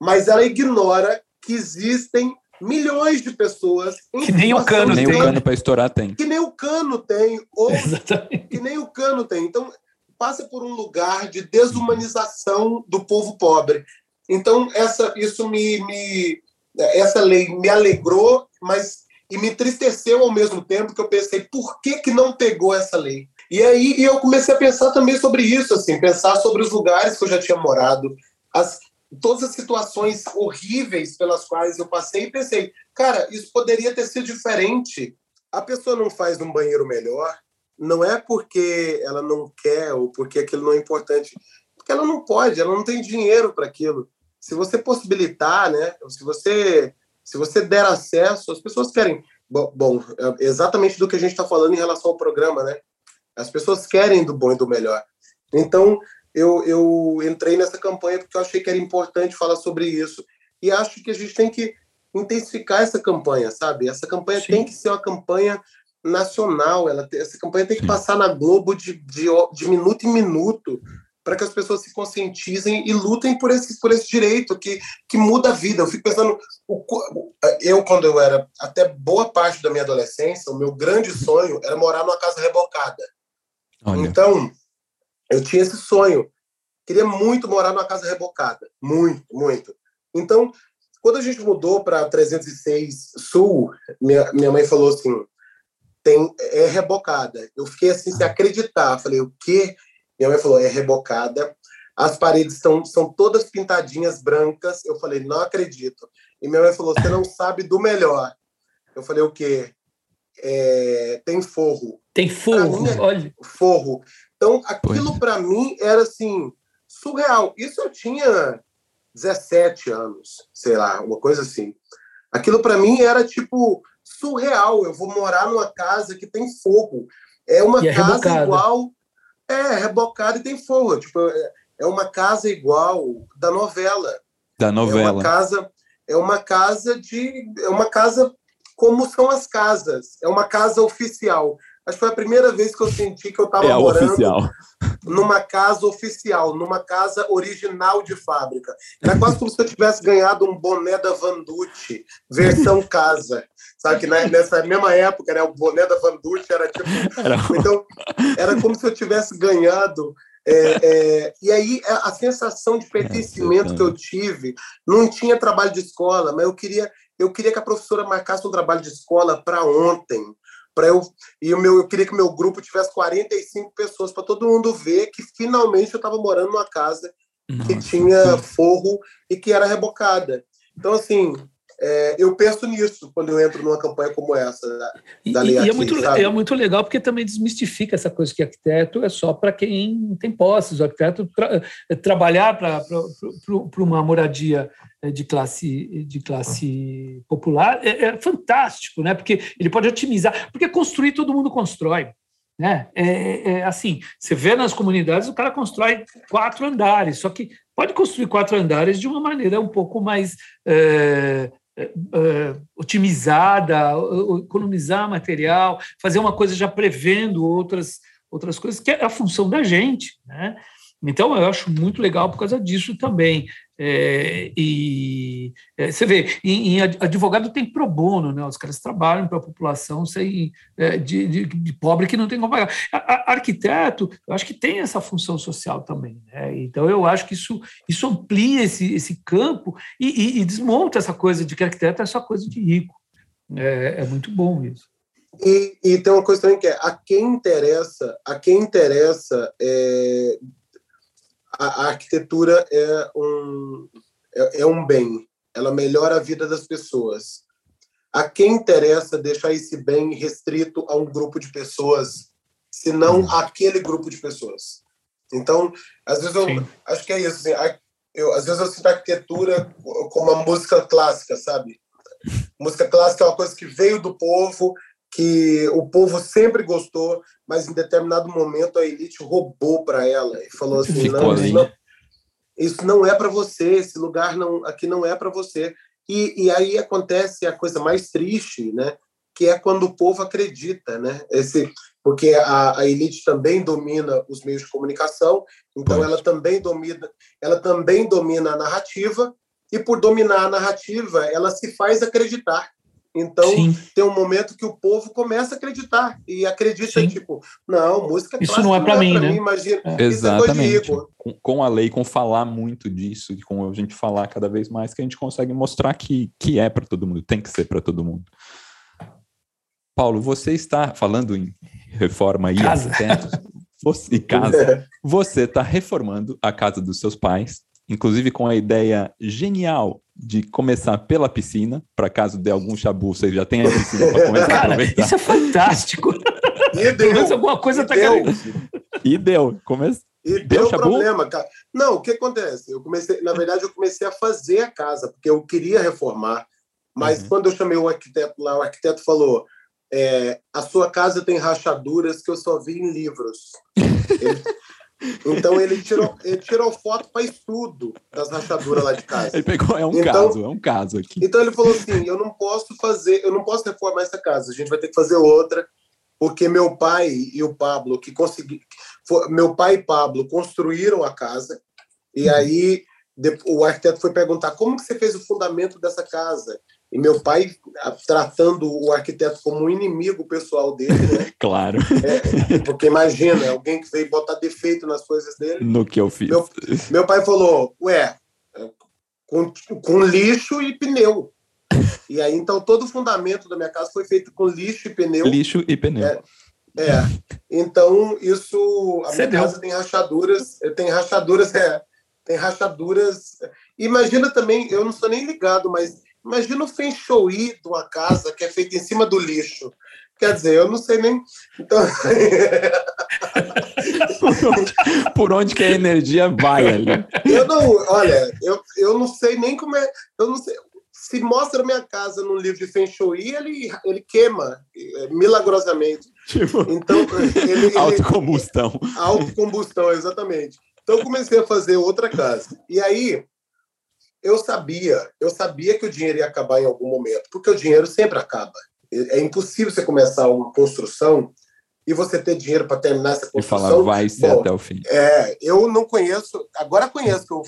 Mas ela ignora que existem milhões de pessoas que nem o cano tem. Nem o cano para estourar tem. Que nem o cano tem ou Exatamente. que nem o cano tem. Então, passa por um lugar de desumanização do povo pobre. Então, essa, isso me, me essa lei me alegrou, mas e me entristeceu ao mesmo tempo que eu pensei por que, que não pegou essa lei. E aí e eu comecei a pensar também sobre isso, assim, pensar sobre os lugares que eu já tinha morado, as, todas as situações horríveis pelas quais eu passei e pensei, cara, isso poderia ter sido diferente. A pessoa não faz um banheiro melhor, não é porque ela não quer ou porque aquilo não é importante, porque ela não pode, ela não tem dinheiro para aquilo. Se você possibilitar, né, se você se você der acesso, as pessoas querem. Bom, bom é exatamente do que a gente está falando em relação ao programa, né? As pessoas querem do bom e do melhor. Então, eu, eu entrei nessa campanha porque eu achei que era importante falar sobre isso. E acho que a gente tem que intensificar essa campanha, sabe? Essa campanha Sim. tem que ser uma campanha nacional. Ela, essa campanha tem que passar na Globo de, de, de minuto em minuto para que as pessoas se conscientizem e lutem por esse, por esse direito que, que muda a vida. Eu fico pensando, eu, quando eu era, até boa parte da minha adolescência, o meu grande sonho era morar numa casa rebocada. Olha. Então, eu tinha esse sonho. Queria muito morar numa casa rebocada. Muito, muito. Então, quando a gente mudou para 306 Sul, minha, minha mãe falou assim: tem, é rebocada. Eu fiquei assim, sem acreditar. Falei, o quê? Minha mãe falou, é rebocada. As paredes estão, são todas pintadinhas brancas. Eu falei, não acredito. E minha mãe falou, você não sabe do melhor. Eu falei, o quê? É, tem forro. Tem forro, mim, olha. Forro. Então, aquilo para mim era assim, surreal. Isso eu tinha 17 anos, sei lá, uma coisa assim. Aquilo para mim era tipo surreal. Eu vou morar numa casa que tem fogo. É uma é casa rebocada. igual. É, rebocada e tem fogo. Tipo, é, é uma casa igual da novela. Da novela. É uma casa, é uma casa de. É uma casa como são as casas. É uma casa oficial. Acho que foi a primeira vez que eu senti que eu estava é morando oficial. Numa casa oficial, numa casa original de fábrica. Era quase como se eu tivesse ganhado um boné da Vanducci, versão casa. Sabe que nessa mesma época, né, o boné da Vanducci era tipo. Então, era como se eu tivesse ganhado. É, é, e aí, a sensação de pertencimento que eu tive, não tinha trabalho de escola, mas eu queria, eu queria que a professora marcasse um trabalho de escola para ontem para eu e o meu eu queria que meu grupo tivesse 45 pessoas para todo mundo ver que finalmente eu estava morando numa casa Nossa. que tinha forro e que era rebocada. Então assim, é, eu penso nisso quando eu entro numa campanha como essa da, da e, e é, muito, é muito legal porque também desmistifica essa coisa que arquiteto é só para quem tem posses. O arquiteto tra, é, trabalhar para uma moradia é, de classe, de classe popular é, é, fantástico, né? porque ele pode otimizar. Porque construir todo mundo constrói. Né? É, é, assim, você vê nas comunidades o cara constrói quatro andares, só que pode construir quatro andares de uma maneira um pouco mais é, otimizada, economizar material, fazer uma coisa já prevendo outras, outras coisas, que é a função da gente. Né? Então, eu acho muito legal por causa disso também. É, e é, você vê, em, em, advogado tem pro bono, né? Os caras trabalham para a população sem, é, de, de, de, pobre que não tem como pagar. A, a, arquiteto, eu acho que tem essa função social também. Né? Então, eu acho que isso, isso amplia esse, esse campo e, e, e desmonta essa coisa de que arquiteto é só coisa de rico. É, é muito bom isso. E, e, tem uma coisa também que é a quem interessa, a quem interessa é, a, arquitetura é um, é, é um bem, ela melhora a vida das pessoas. A quem interessa deixar esse bem restrito a um grupo de pessoas, se não uhum. aquele grupo de pessoas? Então, às vezes eu Sim. acho que é isso. Assim, eu, às vezes eu sinto a arquitetura como uma música clássica, sabe? Música clássica é uma coisa que veio do povo, que o povo sempre gostou, mas em determinado momento a elite roubou para ela e falou assim: não, isso não, isso não é para você, esse lugar não, aqui não é para você. E, e aí acontece a coisa mais triste, né? Que é quando o povo acredita, né? Esse, porque a, a elite também domina os meios de comunicação, então ela também domina, ela também domina a narrativa e por dominar a narrativa ela se faz acreditar. Então, Sim. tem um momento que o povo começa a acreditar e acredita, Sim. tipo, não, música Isso não é para é mim, né? Mim, imagina. É. Exatamente. É com, com, a lei, com falar muito disso, com a gente falar cada vez mais, que a gente consegue mostrar que, que é para todo mundo, tem que ser para todo mundo. Paulo, você está falando em reforma e casa. você, e casa. Você está reformando a casa dos seus pais inclusive com a ideia genial de começar pela piscina, para caso de algum chabu, você já tem a piscina para começar Cara, a aproveitar. Isso é fantástico. E deu. alguma coisa tá deu. E deu. Come... E deu, deu problema, cara. Não, o que acontece? Eu comecei, na verdade, eu comecei a fazer a casa, porque eu queria reformar, mas uhum. quando eu chamei o arquiteto lá, o arquiteto falou: é, a sua casa tem rachaduras que eu só vi em livros. Ele, então ele tirou, ele tirou foto para estudo das rachaduras lá de casa. Ele pegou, é um então, caso, é um caso aqui. Então ele falou assim: eu não posso fazer, eu não posso reformar essa casa, a gente vai ter que fazer outra, porque meu pai e o Pablo, que conseguiram. Meu pai e Pablo construíram a casa, e uhum. aí o arquiteto foi perguntar como que você fez o fundamento dessa casa. E meu pai tratando o arquiteto como um inimigo pessoal dele, né? claro. É, porque imagina, alguém que veio botar defeito nas coisas dele. No que eu fiz. Meu, meu pai falou, ué, com, com lixo e pneu. E aí, então, todo o fundamento da minha casa foi feito com lixo e pneu. Lixo e pneu. É, é. então isso, a Você minha deu. casa tem rachaduras, tem rachaduras, é, tem rachaduras. Imagina também, eu não sou nem ligado, mas Imagina o feng shui de uma casa que é feita em cima do lixo. Quer dizer, eu não sei nem. Então... por, onde, por, onde, que a energia vai ali? Eu não, olha, eu, eu não sei nem como é. Eu não sei. Se mostra minha casa num livro de Feng Shui, ele, ele queima é, milagrosamente. Tipo, então, ele, ele, autocombustão. Autocombustão, exatamente. Então eu comecei a fazer outra casa. E aí eu sabia, eu sabia que o dinheiro ia acabar em algum momento, porque o dinheiro sempre acaba. É impossível você começar uma construção e você ter dinheiro para terminar essa construção. E falar, vai ser Bom, até o fim. É, eu não conheço, agora conheço, que eu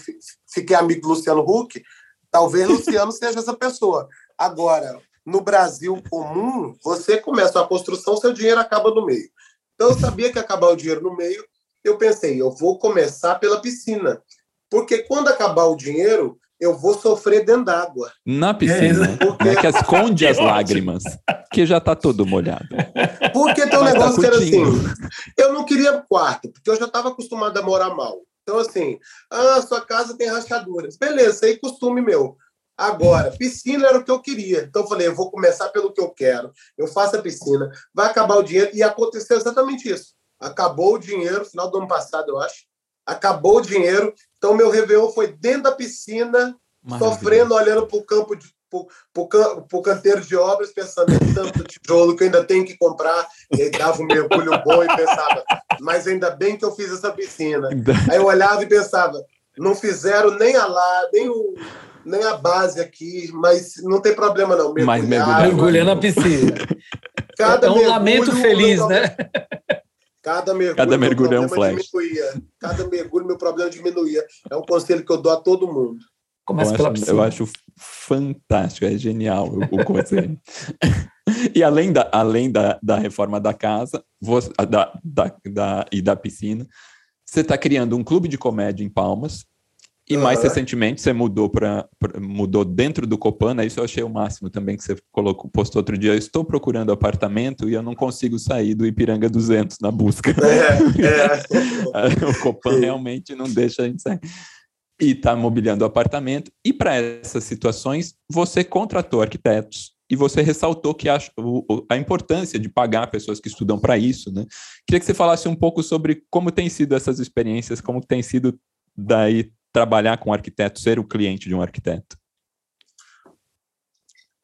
fiquei amigo do Luciano Huck, talvez Luciano seja essa pessoa. Agora, no Brasil comum, você começa a construção, seu dinheiro acaba no meio. Então, eu sabia que ia acabar o dinheiro no meio, eu pensei, eu vou começar pela piscina. Porque quando acabar o dinheiro, eu vou sofrer dentro d'água. Na piscina, é, porque... né, que esconde as lágrimas, que já está todo molhado. Porque tem um Mas tá negócio tá que era assim, eu não queria quarto, porque eu já estava acostumado a morar mal. Então, assim, ah, sua casa tem rachaduras. Beleza, aí costume meu. Agora, piscina era o que eu queria. Então eu falei, eu vou começar pelo que eu quero. Eu faço a piscina, vai acabar o dinheiro. E aconteceu exatamente isso. Acabou o dinheiro, final do ano passado, eu acho. Acabou o dinheiro. Então meu Réveillon foi dentro da piscina, Maravilha. sofrendo, olhando para o campo de para o canteiro de obras, pensando em tanto tijolo que eu ainda tenho que comprar. E aí dava um mergulho bom e pensava, mas ainda bem que eu fiz essa piscina. Aí eu olhava e pensava, não fizeram nem a lá, nem o, nem a base aqui, mas não tem problema não. Mas mergulhar na piscina. Cada é um lamento feliz, né? Cada mergulho, cada mergulho é um flash. Diminuía. Cada mergulho, meu problema diminuía. É um conselho que eu dou a todo mundo. Começa eu pela acho, piscina. Eu acho fantástico, é genial o, o conselho. e além, da, além da, da reforma da casa você, da, da, da, e da piscina, você está criando um clube de comédia em Palmas e mais uhum. recentemente você mudou para mudou dentro do Copan, né? Isso eu achei o máximo também que você colocou, postou outro dia. Eu estou procurando apartamento e eu não consigo sair do Ipiranga 200 na busca. É, é. o Copan realmente não deixa a gente sair. E está mobiliando o apartamento. E para essas situações, você contratou arquitetos e você ressaltou que a, a importância de pagar pessoas que estudam para isso, né? Queria que você falasse um pouco sobre como tem sido essas experiências, como tem sido daí trabalhar com um arquiteto, ser o cliente de um arquiteto?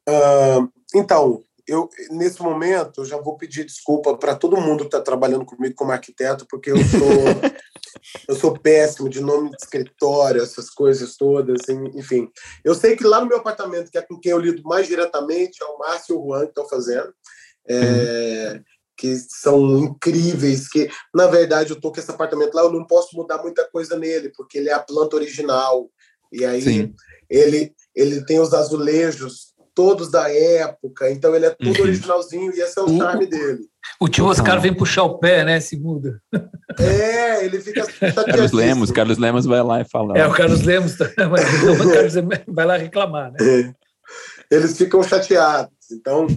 Uh, então, eu nesse momento eu já vou pedir desculpa para todo mundo que está trabalhando comigo como arquiteto, porque eu sou eu sou péssimo de nome de escritório, essas coisas todas, enfim. Eu sei que lá no meu apartamento, que é com quem eu lido mais diretamente, é o Márcio e o Juan que estão fazendo. É, uhum que são incríveis, que na verdade eu tô com esse apartamento lá, eu não posso mudar muita coisa nele, porque ele é a planta original. E aí Sim. ele ele tem os azulejos todos da época, então ele é tudo uhum. originalzinho e esse é o charme dele. O tio Oscar vem puxar o pé, né? Se muda. É, ele fica Carlos Lemos, Carlos Lemos vai lá e fala. É, o Carlos Lemos, mas o Carlos vai lá reclamar, né? É. Eles ficam chateados. Então,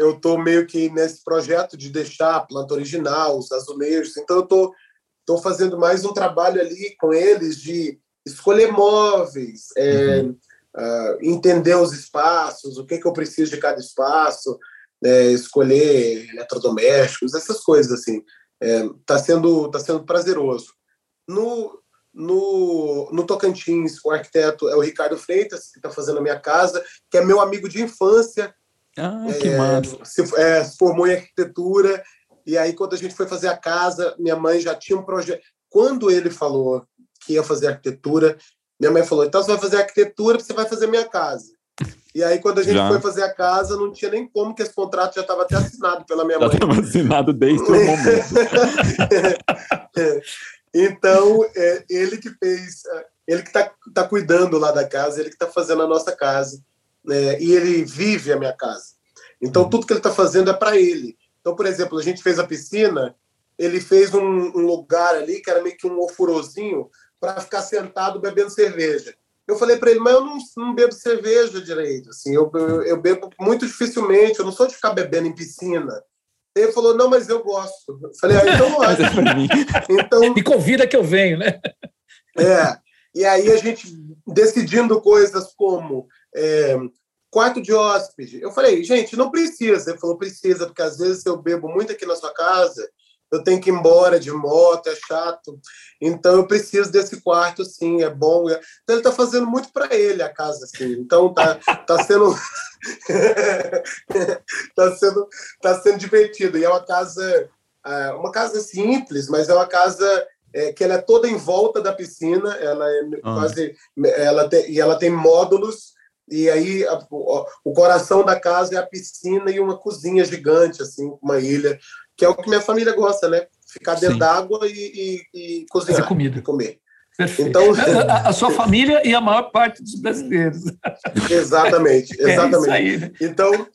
eu estou meio que nesse projeto de deixar a planta original, os azulejos. Então, eu estou tô, tô fazendo mais um trabalho ali com eles de escolher móveis, é, uhum. uh, entender os espaços, o que, que eu preciso de cada espaço, é, escolher eletrodomésticos, essas coisas assim. Está é, sendo, tá sendo prazeroso. No, no, no Tocantins, o arquiteto é o Ricardo Freitas, que está fazendo a minha casa, que é meu amigo de infância, ah, que é, massa. Se, é, se formou em arquitetura. E aí, quando a gente foi fazer a casa, minha mãe já tinha um projeto. Quando ele falou que ia fazer arquitetura, minha mãe falou: então você vai fazer arquitetura, você vai fazer minha casa. E aí, quando a gente já. foi fazer a casa, não tinha nem como que esse contrato já estava até assinado pela minha já mãe. Já estava assinado desde o momento. é, então, é, ele que fez, é, ele que está tá cuidando lá da casa, ele que está fazendo a nossa casa é, e ele vive a minha casa. Então, tudo que ele está fazendo é para ele. Então, por exemplo, a gente fez a piscina, ele fez um, um lugar ali que era meio que um ofurôzinho para ficar sentado bebendo cerveja. Eu falei para ele, mas eu não, não, bebo cerveja direito. Assim, eu, eu, eu, bebo muito dificilmente, eu não sou de ficar bebendo em piscina. Ele falou, não, mas eu gosto. Eu falei, ah, então. É então, Me convida que eu venho, né? É. E aí a gente decidindo coisas como é, quarto de hóspede. Eu falei, gente, não precisa. Ele falou, precisa, porque às vezes eu bebo muito aqui na sua casa, eu tenho que ir embora de moto, é chato. Então eu preciso desse quarto, sim, é bom. Então ele está fazendo muito para ele a casa, assim. Então tá, tá sendo tá sendo tá sendo divertido. E é uma casa é, uma casa simples, mas é uma casa é, que ela é toda em volta da piscina. Ela é ah. quase ela tem, e ela tem módulos e aí a, o, o, coração da casa é a piscina e uma cozinha gigante, assim, uma ilha, que é o que minha família gosta, né? Ficar dentro d'água e, e, e cozinhar. Fazer comida. E comer. Perfeito. Então, a, a, sua família e a maior parte dos brasileiros. Exatamente, exatamente. É aí, né? Então,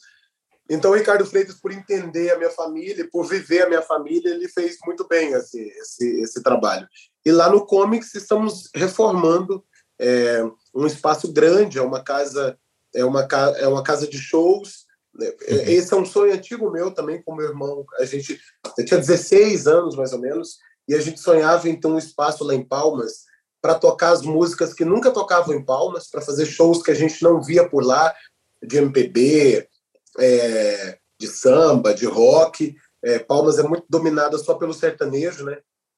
então, o Ricardo Freitas, por entender a minha família, por viver a minha família, ele fez muito bem esse, esse, esse trabalho. E lá no Comics estamos reformando é, um espaço grande, é uma casa é uma, é uma casa de shows. Né? Uhum. Esse é um sonho antigo meu também com meu irmão. A gente eu tinha 16 anos mais ou menos e a gente sonhava ter um espaço lá em Palmas para tocar as músicas que nunca tocavam em Palmas, para fazer shows que a gente não via por lá, de MPB, é, de samba, de rock. É, Palmas é muito dominada só pelo sertanejo, né?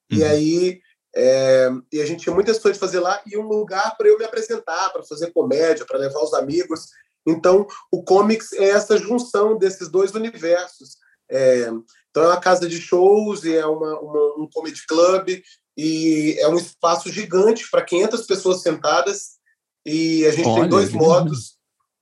Uhum. E aí é, e a gente tinha muitas coisas de fazer lá e um lugar para eu me apresentar, para fazer comédia, para levar os amigos. Então, o comics é essa junção desses dois universos. É, então, é uma casa de shows e é uma, uma, um comedy club e é um espaço gigante para 500 pessoas sentadas e a gente Olha, tem dois modos.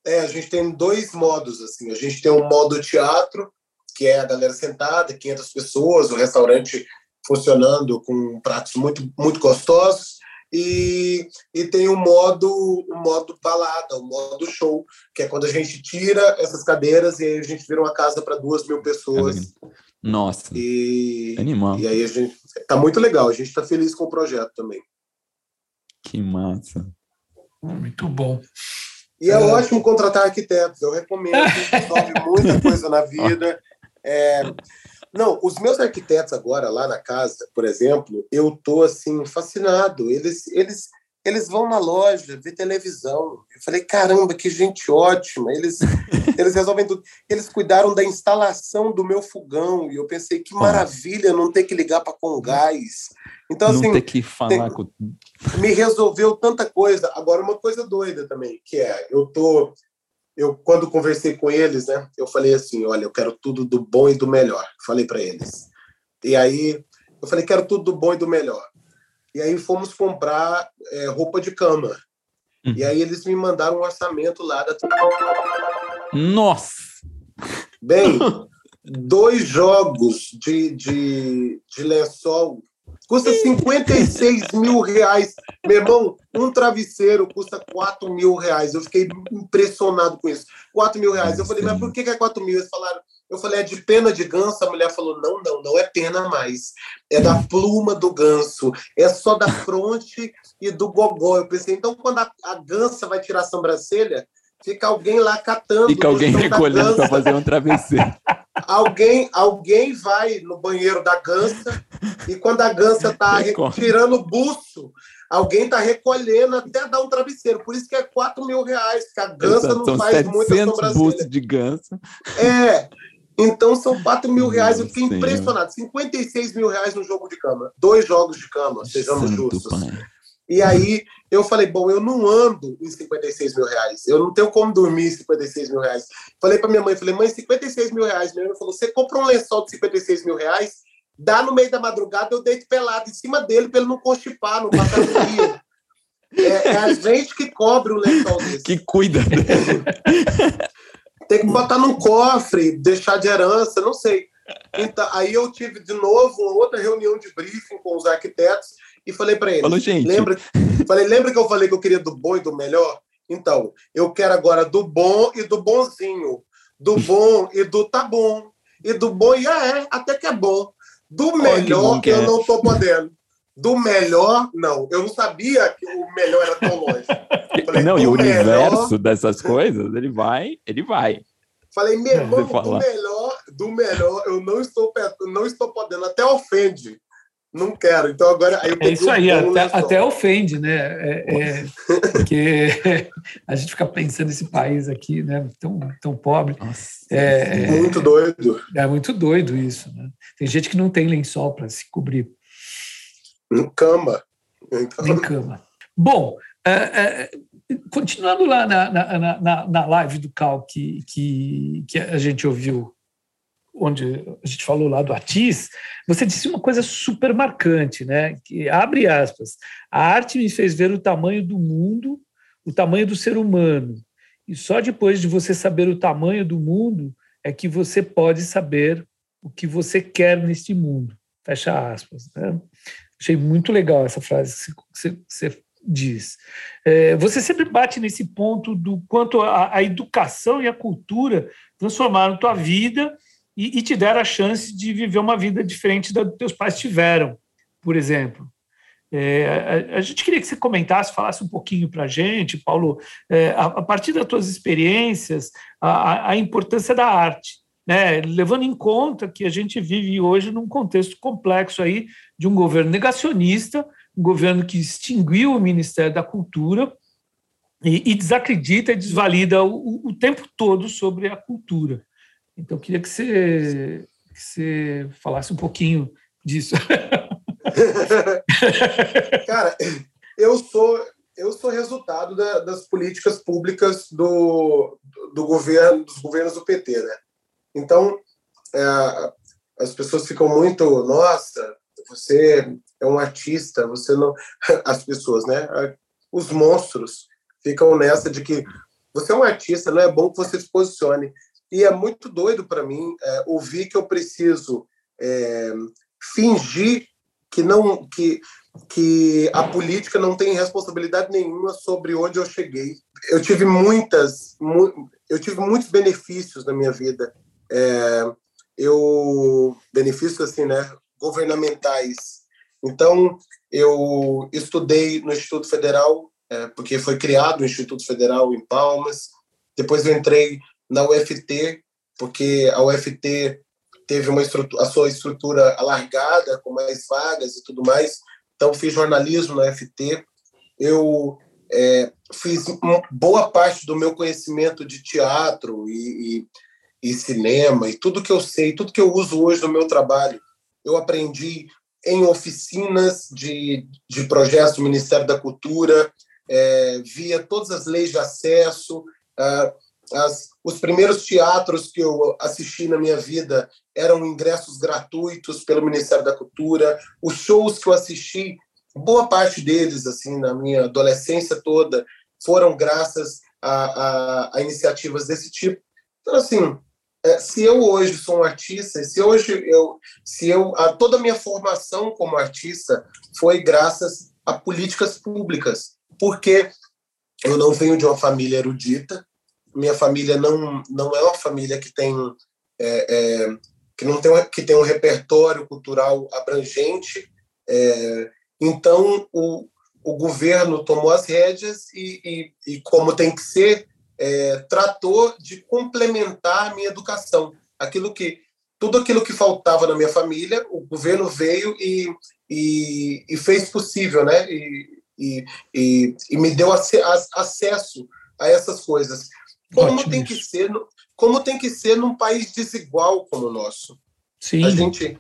É, a gente tem dois modos assim. A gente tem um modo teatro que é a galera sentada, 500 pessoas, o restaurante funcionando com pratos muito muito gostosos e, e tem o modo o modo balada, o modo show, que é quando a gente tira essas cadeiras e aí a gente vira uma casa para duas mil pessoas. Nossa. E, Animal. e aí a gente tá muito legal, a gente está feliz com o projeto também. Que massa. Muito bom. E é, é. ótimo contratar arquitetos, eu recomendo, resolve muita coisa na vida. É, não, os meus arquitetos agora lá na casa, por exemplo, eu tô assim fascinado. Eles eles eles vão na loja ver televisão. Eu falei, caramba, que gente ótima. Eles eles resolvem tudo. Eles cuidaram da instalação do meu fogão e eu pensei que maravilha não ter que ligar para com gás. Então não assim, ter que falar tem, com... me resolveu tanta coisa. Agora uma coisa doida também, que é, eu tô eu quando conversei com eles, né, eu falei assim, olha, eu quero tudo do bom e do melhor. Falei para eles. E aí eu falei, quero tudo do bom e do melhor. E aí fomos comprar é, roupa de cama. Uhum. E aí eles me mandaram um orçamento lá da. Nossa! Bem, dois jogos de, de, de lençol Custa 56 mil reais. Meu irmão, um travesseiro custa 4 mil reais. Eu fiquei impressionado com isso. 4 mil reais. Eu falei, mas por que é 4 mil? Eles falaram, eu falei, é de pena de ganso? A mulher falou, não, não, não é pena mais. É da pluma do ganso. É só da fronte e do gogó. Eu pensei, então quando a, a gansa vai tirar a sobrancelha, fica alguém lá catando. Fica alguém recolhendo para fazer um travesseiro. alguém, alguém vai no banheiro da gansa e quando a gansa está tirando o buço, alguém está recolhendo até dar um travesseiro. Por isso que é 4 mil reais, que a gansa Exato, não faz muita sobrancelha. de gansa. É. Então são 4 mil reais. Eu fiquei impressionado. 56 mil reais no jogo de cama. Dois jogos de cama, sejamos Santo justos. Pai. E aí eu falei, bom, eu não ando em 56 mil reais. Eu não tenho como dormir em 56 mil reais. Falei para minha mãe, falei, mãe, 56 mil reais. Minha mãe falou, você compra um lençol de 56 mil reais, dá no meio da madrugada, eu deito pelado em cima dele para ele não constipar, não passar frio. É, é, a gente que cobre o lençol desse. Que cuida. Tem que botar num cofre, deixar de herança, não sei. Então, aí eu tive de novo outra reunião de briefing com os arquitetos e falei para. Falou, gente. Lembra, falei, lembra que eu falei que eu queria do bom e do melhor? Então, eu quero agora do bom e do bonzinho. Do bom e do tá bom. E do bom e ah, é, até que é bom. Do melhor que eu é. não tô podendo. Do melhor, não. Eu não sabia que o melhor era tão longe. Falei, não, e o melhor... universo dessas coisas, ele vai, ele vai. Falei, meu irmão, do melhor, do melhor, eu não estou, não estou podendo, até ofende não quero. Então agora. é isso aí, até, até, ofende, né? É, é, porque a gente fica pensando nesse país aqui, né? Tão, tão pobre. Nossa, é, é, muito doido. É muito doido isso. Né? Tem gente que não tem lençol para se cobrir. Nem cama. Então... Nem cama. Bom, é, é, continuando lá na, na, na, na live do Cal que, que, que a gente ouviu onde a gente falou lá do Atis, você disse uma coisa super marcante, né? Que abre aspas, a arte me fez ver o tamanho do mundo, o tamanho do ser humano. E só depois de você saber o tamanho do mundo é que você pode saber o que você quer neste mundo. Fecha aspas. Né? Achei muito legal essa frase que você, diz. É, você sempre bate nesse ponto do quanto a, a educação e a cultura transformaram tua vida e, e te deram a chance de viver uma vida diferente da que teus pais tiveram, por exemplo. É, a, a, gente queria que você comentasse, falasse um pouquinho para a gente, Paulo, é, a, a, partir das tuas experiências, a, a, importância da arte, né? levando em conta que a gente vive hoje num contexto complexo aí de um governo negacionista, um governo que extinguiu o Ministério da Cultura e, e desacredita e desvalida o, o, tempo todo sobre a cultura. Então, queria que você, que você falasse um pouquinho disso. Cara, eu sou eu sou resultado da, das políticas públicas do, do governo dos governos do PT, né? Então é, as pessoas ficam muito, nossa, você é um artista, você não, as pessoas, né? Os monstros ficam nessa de que você é um artista, não é bom que você se posicione. E é muito doido para mim é, ouvir que eu preciso é, fingir que não que que a política não tem responsabilidade nenhuma sobre onde eu cheguei. Eu tive muitas, mu eu tive muitos benefícios na minha vida. É, eu benefícios assim, né, governamentais. Então, eu estudei no Instituto Federal, é, porque foi criado o Instituto Federal em Palmas. Depois eu entrei na UFT, porque a UFT teve uma a sua estrutura alargada, com mais vagas e tudo mais. Então, fiz jornalismo na UFT. Eu é, fiz boa parte do meu conhecimento de teatro e, e e cinema e tudo que eu sei, tudo que eu uso hoje no meu trabalho, eu aprendi em oficinas de, de projetos do Ministério da Cultura, é, via todas as leis de acesso, ah, as, os primeiros teatros que eu assisti na minha vida eram ingressos gratuitos pelo Ministério da Cultura, os shows que eu assisti, boa parte deles, assim, na minha adolescência toda, foram graças a, a, a iniciativas desse tipo. Então, assim, é, se eu hoje sou um artista, se hoje eu, se eu, a, toda a minha formação como artista foi graças a políticas públicas, porque eu não venho de uma família erudita, minha família não não é uma família que tem é, é, que não tem que tem um repertório cultural abrangente, é, então o, o governo tomou as rédeas e, e, e como tem que ser é, tratou de complementar a minha educação. Aquilo que tudo aquilo que faltava na minha família, o governo veio e, e, e fez possível, né? E, e, e, e me deu ac acesso a essas coisas. Como Ótimo. tem que ser, como tem que ser num país desigual como o nosso? Sim. A gente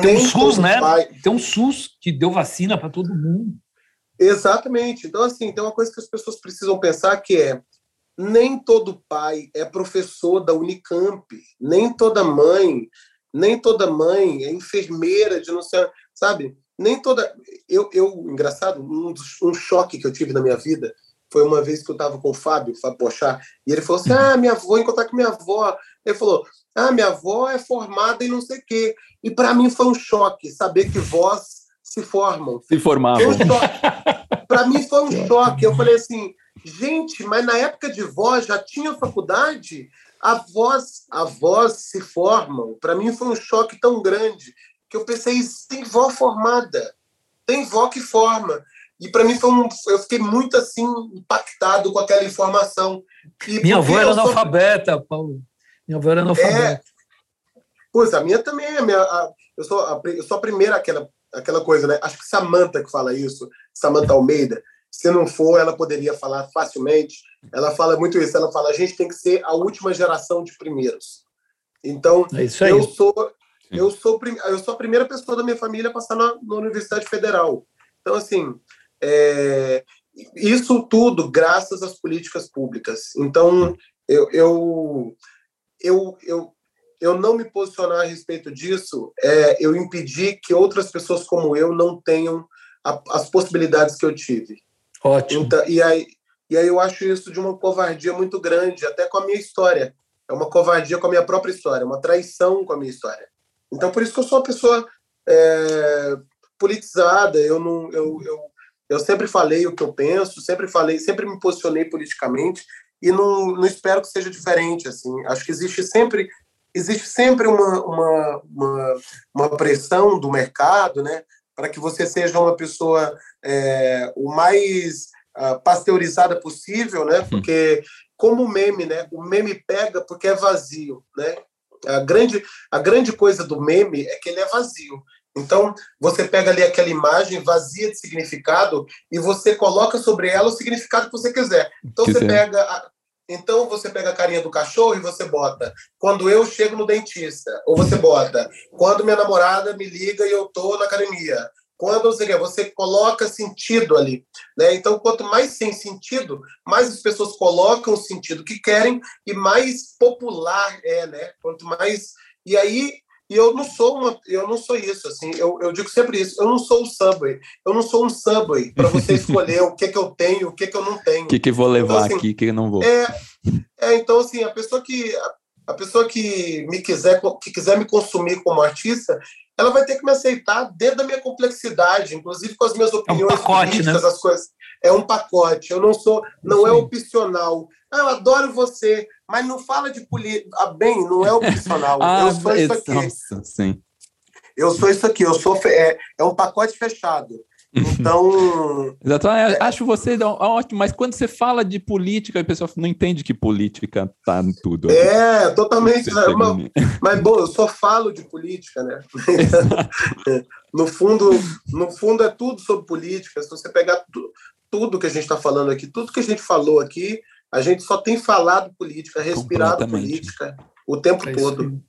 tem um SUS, né? Pai... Tem um SUS que deu vacina para todo mundo. Exatamente. Então assim, tem uma coisa que as pessoas precisam pensar que é nem todo pai é professor da Unicamp, nem toda mãe, nem toda mãe é enfermeira de não sei, sabe? Nem toda. Eu, eu engraçado, um, um choque que eu tive na minha vida foi uma vez que eu estava com o Fábio, Fábio Pochá, e ele falou assim: Ah, minha avó, encontrar com minha avó. Ele falou: Ah, minha avó é formada em não sei o quê. E para mim foi um choque saber que vós se formam. Se formavam. Um para mim foi um choque. Eu falei assim: Gente, mas na época de voz já tinha faculdade? A voz, a voz se formam. Para mim foi um choque tão grande que eu pensei, tem vó formada, tem vó que forma. E para mim foi um, eu fiquei muito assim impactado com aquela informação. E minha avó era sou... analfabeta, Paulo. Minha avó era analfabeta. É... Pois, a minha também é. Minha, a, eu, sou a, eu sou a primeira, aquela, aquela coisa, né? Acho que Samanta que fala isso, Samanta Almeida. Se não for, ela poderia falar facilmente. Ela fala muito isso. Ela fala: a gente tem que ser a última geração de primeiros. Então, é eu sou eu sou eu sou a primeira pessoa da minha família a passar na, na Universidade Federal. Então, assim, é, isso tudo graças às políticas públicas. Então, eu, eu, eu, eu, eu não me posicionar a respeito disso é eu impedir que outras pessoas como eu não tenham a, as possibilidades que eu tive. Ótimo. Então, e, aí, e aí eu acho isso de uma covardia muito grande, até com a minha história. É uma covardia com a minha própria história, uma traição com a minha história. Então, por isso que eu sou uma pessoa é, politizada. Eu não, eu, eu, eu sempre falei o que eu penso, sempre falei, sempre me posicionei politicamente e não, não espero que seja diferente. Assim, acho que existe sempre existe sempre uma, uma, uma, uma pressão do mercado, né, para que você seja uma pessoa é, o mais uh, pasteurizada possível, né? Hum. Porque como o meme, né? O meme pega porque é vazio, né? A grande, a grande coisa do meme é que ele é vazio. Então, você pega ali aquela imagem vazia de significado e você coloca sobre ela o significado que você quiser. Então, você pega a, então você pega a carinha do cachorro e você bota quando eu chego no dentista, ou você bota quando minha namorada me liga e eu tô na academia. Quando você quer, você coloca sentido ali, né? Então, quanto mais sem sentido, mais as pessoas colocam o sentido que querem e mais popular é, né? Quanto mais e aí e eu não sou uma, eu não sou isso, assim, eu, eu digo sempre isso, eu não sou o Subway, eu não sou um Subway para você escolher o que que eu tenho, o que que eu não tenho. O que que vou levar então, assim, aqui, o que eu não vou. É, é, então assim, a pessoa que a pessoa que me quiser que quiser me consumir como artista, ela vai ter que me aceitar dentro da minha complexidade, inclusive com as minhas opiniões é um pacote, políticas, né? as coisas. É um pacote. Eu não sou, não Sim. é opcional. Ah, eu adoro você, mas não fala de política. Ah, bem, não é opcional. ah, eu sou isso aqui. Nossa, sim. Eu sou isso aqui. Eu sou é, é um pacote fechado. Então. Exato. É, acho você ótimo, mas quando você fala de política, a pessoa não entende que política tá em tudo. É, totalmente. Né? Mas, mas, bom, eu só falo de política, né? no, fundo, no fundo, é tudo sobre política. Se você pegar tu, tudo que a gente está falando aqui, tudo que a gente falou aqui, a gente só tem falado política, respirado política o tempo é todo.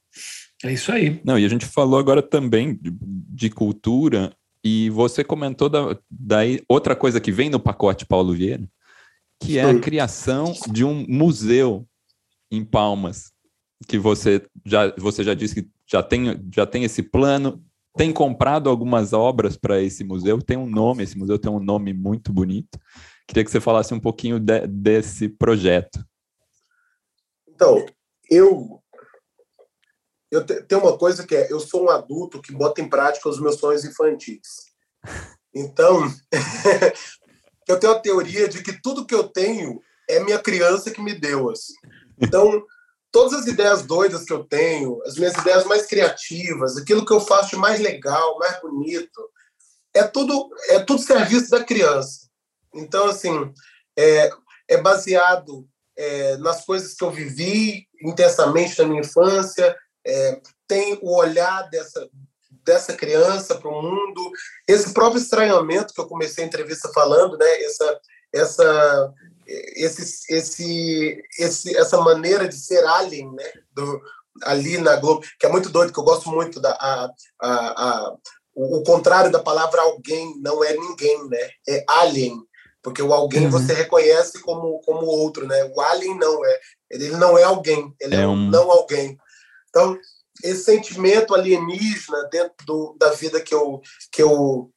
É isso aí. Não, e a gente falou agora também de, de cultura e você comentou da, daí outra coisa que vem no pacote Paulo Vieira, que é a criação de um museu em Palmas, que você já, você já disse que já tem, já tem esse plano, tem comprado algumas obras para esse museu, tem um nome, esse museu tem um nome muito bonito. Queria que você falasse um pouquinho de, desse projeto. Então, eu eu tenho uma coisa que é, eu sou um adulto que bota em prática os meus sonhos infantis. Então, eu tenho a teoria de que tudo que eu tenho é minha criança que me deu. Assim. Então, todas as ideias doidas que eu tenho, as minhas ideias mais criativas, aquilo que eu faço de mais legal, mais bonito, é tudo é tudo serviço da criança. Então, assim, é, é baseado é, nas coisas que eu vivi intensamente na minha infância, é, tem o olhar dessa, dessa criança para o mundo, esse próprio estranhamento que eu comecei a entrevista falando, né? Essa, essa, esse, esse, esse, essa maneira de ser alien, né? Do, ali na Globo, que é muito doido, que eu gosto muito da a, a, a, o, o contrário da palavra alguém não é ninguém, né? É alien, porque o alguém uhum. você reconhece como como outro, né? O alien não é, ele não é alguém, ele é, é um não alguém. Então, esse sentimento alienígena dentro do, da vida que eu, que, eu,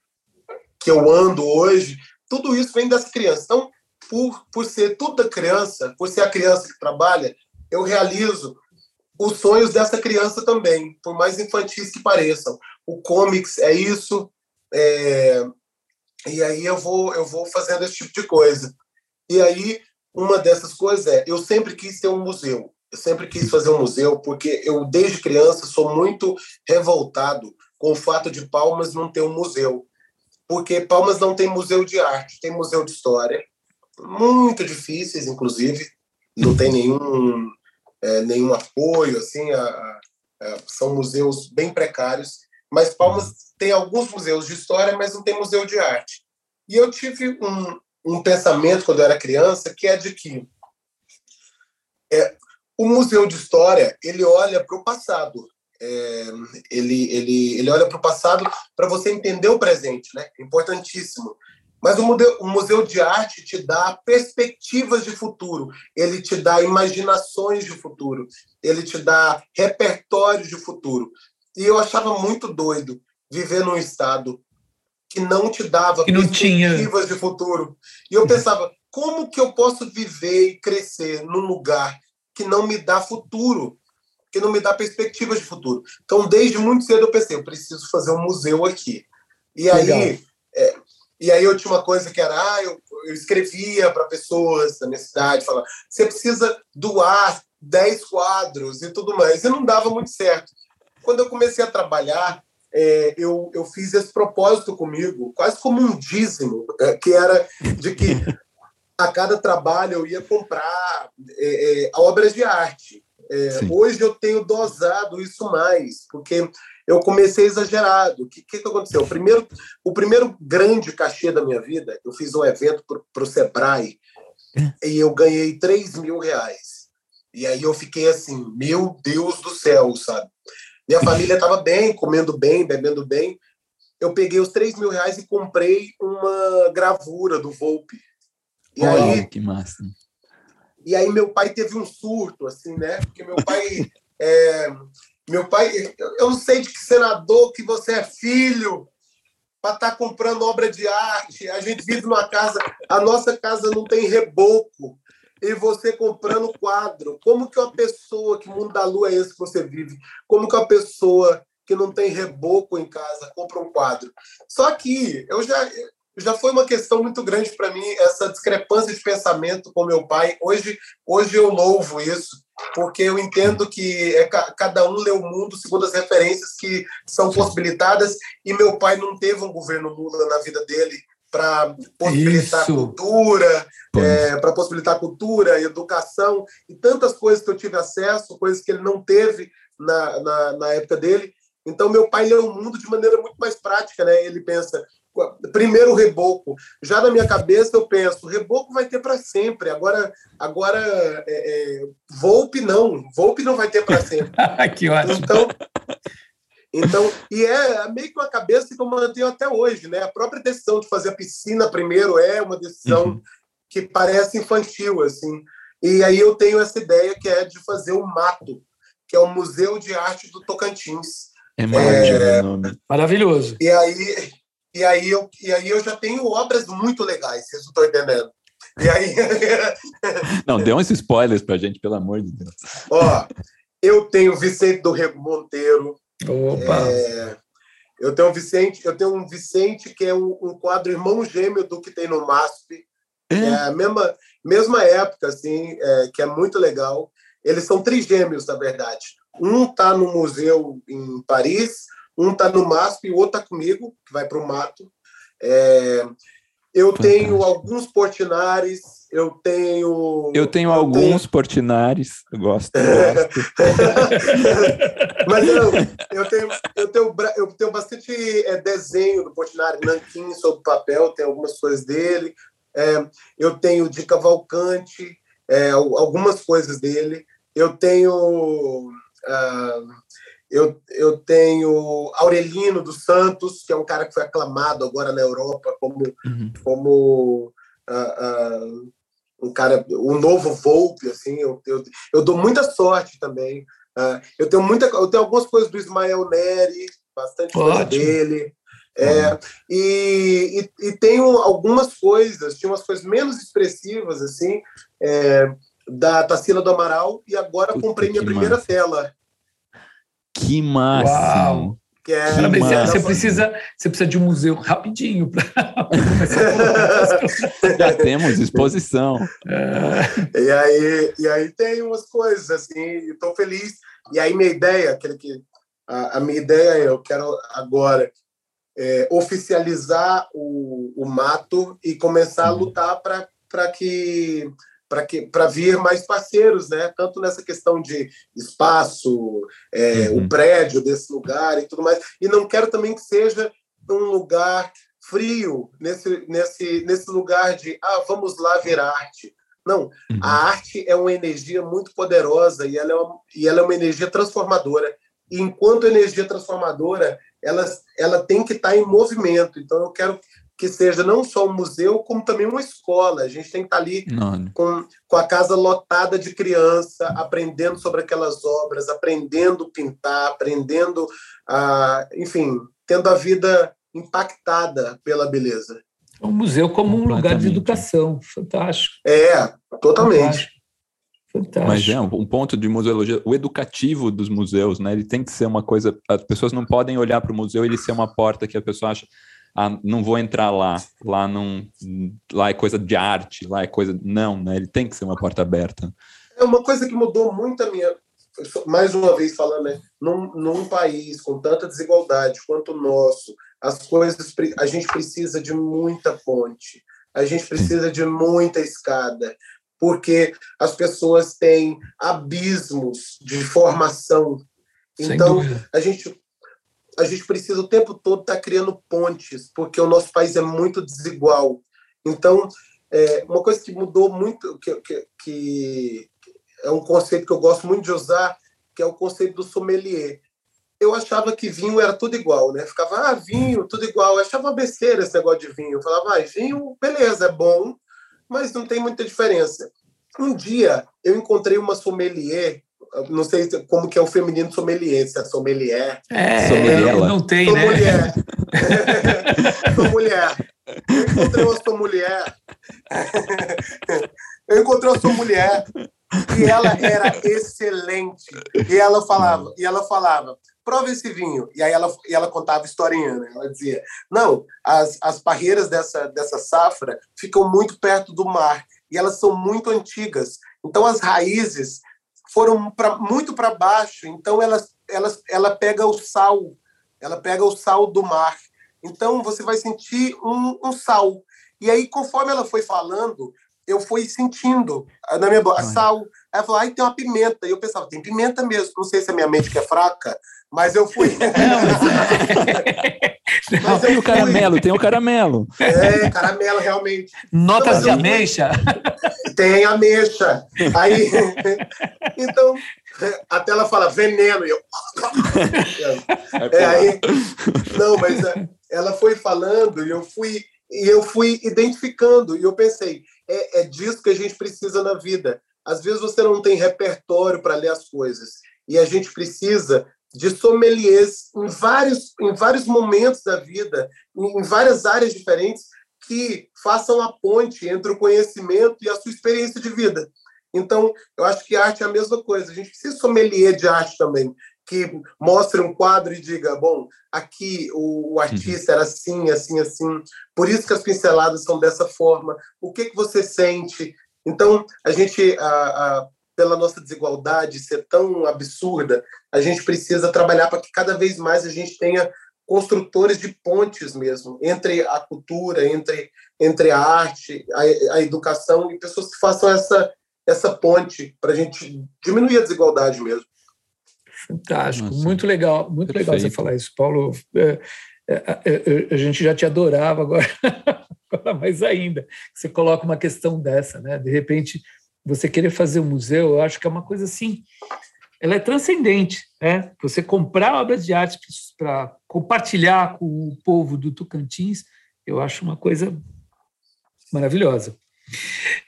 que eu ando hoje, tudo isso vem das crianças. Então, por, por ser tudo da criança, por ser a criança que trabalha, eu realizo os sonhos dessa criança também, por mais infantis que pareçam. O comics é isso, é... e aí eu vou, eu vou fazendo esse tipo de coisa. E aí, uma dessas coisas é, eu sempre quis ter um museu. Eu sempre quis fazer um museu porque eu, desde criança, sou muito revoltado com o fato de Palmas não ter um museu. Porque Palmas não tem museu de arte, tem museu de história, muito difíceis, inclusive, não tem nenhum, é, nenhum apoio, assim, a, a, são museus bem precários, mas Palmas tem alguns museus de história, mas não tem museu de arte. E eu tive um, um pensamento, quando eu era criança, que é de que é, o Museu de História ele olha para o passado. É, ele, ele, ele olha para o passado para você entender o presente, né? Importantíssimo. Mas o museu, o museu de arte te dá perspectivas de futuro, ele te dá imaginações de futuro, ele te dá repertórios de futuro. E eu achava muito doido viver num estado que não te dava que não perspectivas tinha. de futuro. E eu pensava, como que eu posso viver e crescer num lugar que não me dá futuro, que não me dá perspectivas de futuro. Então, desde muito cedo eu pensei, eu preciso fazer um museu aqui. E aí, é, e aí eu tinha uma coisa que era, ah, eu, eu escrevia para pessoas da minha cidade, falava, você precisa doar 10 quadros e tudo mais. E não dava muito certo. Quando eu comecei a trabalhar, é, eu, eu fiz esse propósito comigo, quase como um dízimo, é, que era de que a cada trabalho eu ia comprar é, é, obras de arte. É, hoje eu tenho dosado isso mais, porque eu comecei exagerado. O que, que, que aconteceu? O primeiro, o primeiro grande cachê da minha vida, eu fiz um evento para o Sebrae é. e eu ganhei 3 mil reais. E aí eu fiquei assim, meu Deus do céu, sabe? Minha família estava bem, comendo bem, bebendo bem. Eu peguei os 3 mil reais e comprei uma gravura do Volpe. E Olha, aí, que massa. E aí meu pai teve um surto, assim, né? Porque meu pai... É, meu pai, eu não sei de que senador que você é filho para estar tá comprando obra de arte. A gente vive numa casa, a nossa casa não tem reboco. E você comprando quadro. Como que uma pessoa, que mundo da lua é esse que você vive? Como que uma pessoa que não tem reboco em casa compra um quadro? Só que eu já já foi uma questão muito grande para mim essa discrepância de pensamento com meu pai. Hoje, hoje eu louvo isso, porque eu entendo que é, cada um lê o mundo segundo as referências que são possibilitadas, e meu pai não teve um governo Lula na vida dele para possibilitar isso. cultura, é, para possibilitar cultura, educação e tantas coisas que eu tive acesso, coisas que ele não teve na, na, na época dele. Então, meu pai lê o mundo de maneira muito mais prática, né? Ele pensa, primeiro o reboco. Já na minha cabeça eu penso, reboco vai ter para sempre. Agora, agora é, é, Volpe não, Volpe não vai ter para sempre. que ótimo. Então, então, e é meio que uma cabeça que eu mantenho até hoje, né? A própria decisão de fazer a piscina primeiro é uma decisão uhum. que parece infantil, assim. E aí eu tenho essa ideia que é de fazer o Mato, que é o Museu de Arte do Tocantins. É, é maravilhoso. E aí e aí eu, e aí eu já tenho obras muito legais, vocês não estão entendendo. E aí. não, dê uns spoilers pra gente, pelo amor de Deus. Ó, eu tenho Vicente do Rego Monteiro. Opa! É, eu tenho um Vicente, eu tenho um Vicente que é um, um quadro irmão gêmeo do que tem no MASP. É, é a mesma, mesma época, assim, é, que é muito legal. Eles são trigêmeos, na verdade. Um está no museu em Paris, um está no MASP e o outro está comigo, que vai para o mato. É, eu tenho alguns portinares, eu tenho. Eu tenho eu alguns tenho... portinares, eu gosto. Gosto. Mas eu, eu, tenho, eu, tenho, eu tenho bastante é, desenho do portinari, nanquim sobre papel, tem algumas coisas dele. É, eu tenho de Cavalcante, é, algumas coisas dele. Eu tenho. Uh, eu, eu tenho Aurelino dos Santos, que é um cara que foi aclamado agora na Europa como, uhum. como uh, uh, um cara, um novo Volpe, assim, eu, eu, eu dou muita sorte também. Uh, eu tenho muita, eu tenho algumas coisas do Ismael Neri, bastante coisa dele. É, e, e, e, tenho algumas coisas, tinha umas coisas menos expressivas, assim, é, da Tarsila do Amaral, e agora Puta comprei minha primeira tela que máximo! Que é, que você, precisa, você precisa de um museu rapidinho para Já temos exposição. É. E, aí, e aí tem umas coisas assim, estou feliz. E aí minha ideia, aquele que a, a minha ideia é, eu quero agora é, oficializar o, o mato e começar a uhum. lutar para que para que para vir mais parceiros, né? Tanto nessa questão de espaço, é, uhum. o prédio desse lugar e tudo mais. E não quero também que seja um lugar frio nesse nesse nesse lugar de ah vamos lá ver arte. Não, uhum. a arte é uma energia muito poderosa e ela é uma, e ela é uma energia transformadora. E enquanto energia transformadora, ela, ela tem que estar em movimento. Então eu quero que seja não só um museu, como também uma escola. A gente tem que estar ali com, com a casa lotada de criança, aprendendo sobre aquelas obras, aprendendo a pintar, aprendendo a, enfim, tendo a vida impactada pela beleza. Um museu como um lugar de educação, fantástico. É, totalmente. Fantástico. Fantástico. Mas é um ponto de museologia, o educativo dos museus, né? Ele tem que ser uma coisa. As pessoas não podem olhar para o museu e ele ser uma porta que a pessoa acha ah, não vou entrar lá, lá não, lá é coisa de arte, lá é coisa, não, né? Ele tem que ser uma porta aberta. É uma coisa que mudou muito a minha, mais uma vez falando, né? Num, num país com tanta desigualdade quanto o nosso, as coisas, a gente precisa de muita ponte, a gente precisa de muita escada, porque as pessoas têm abismos de formação. Sem então, dúvida. a gente a gente precisa o tempo todo estar tá criando pontes, porque o nosso país é muito desigual. Então, é, uma coisa que mudou muito, que, que, que, é um conceito que eu gosto muito de usar, que é o conceito do sommelier. Eu achava que vinho era tudo igual, né? Ficava, ah, vinho, tudo igual. Eu achava besteira esse negócio de vinho. Eu falava, ah, vinho, beleza, é bom, mas não tem muita diferença. Um dia eu encontrei uma sommelier não sei como que é o feminino sommelier, se é sommelier. É, sommelier, não tem, né? Mulher. sou mulher. Eu encontrei uma sua mulher. Eu encontrei uma sua mulher e ela era excelente. E ela falava, e ela falava, prova esse vinho. E aí ela, e ela contava historinha, né? Ela dizia, não, as, as barreiras dessa, dessa safra ficam muito perto do mar e elas são muito antigas. Então as raízes foram pra, muito para baixo, então ela, pega o sal, ela pega o sal do mar. Então você vai sentir um, um sal. E aí, conforme ela foi falando, eu fui sentindo na minha boca sal. Aí ela falou, ai, tem uma pimenta. E eu pensava, tem pimenta mesmo. Não sei se é minha mente que é fraca, mas eu fui. Não, mas tem o caramelo, tem o caramelo. É, caramelo, realmente. Notas de ameixa? Tem ameixa. Aí, então, até ela fala veneno. E eu. É, aí, não, mas é, ela foi falando e eu fui, e eu fui identificando. E eu pensei, é, é disso que a gente precisa na vida. Às vezes você não tem repertório para ler as coisas. E a gente precisa de sommeliers em vários, em vários momentos da vida, em várias áreas diferentes, que façam a ponte entre o conhecimento e a sua experiência de vida. Então, eu acho que arte é a mesma coisa. A gente precisa de sommelier de arte também, que mostre um quadro e diga, bom, aqui o, o artista era assim, assim, assim, por isso que as pinceladas são dessa forma. O que, que você sente? Então, a gente, a, a, pela nossa desigualdade ser tão absurda, a gente precisa trabalhar para que cada vez mais a gente tenha construtores de pontes mesmo entre a cultura, entre entre a arte, a, a educação e pessoas que façam essa essa ponte para a gente diminuir a desigualdade mesmo. Fantástico, Nossa. muito legal, muito Perfeito. legal você falar isso, Paulo. É, é, é, a gente já te adorava agora, agora mais ainda. Você coloca uma questão dessa, né? De repente você querer fazer um museu, eu acho que é uma coisa assim, ela é transcendente, né? Você comprar obras de arte para compartilhar com o povo do Tocantins, eu acho uma coisa maravilhosa.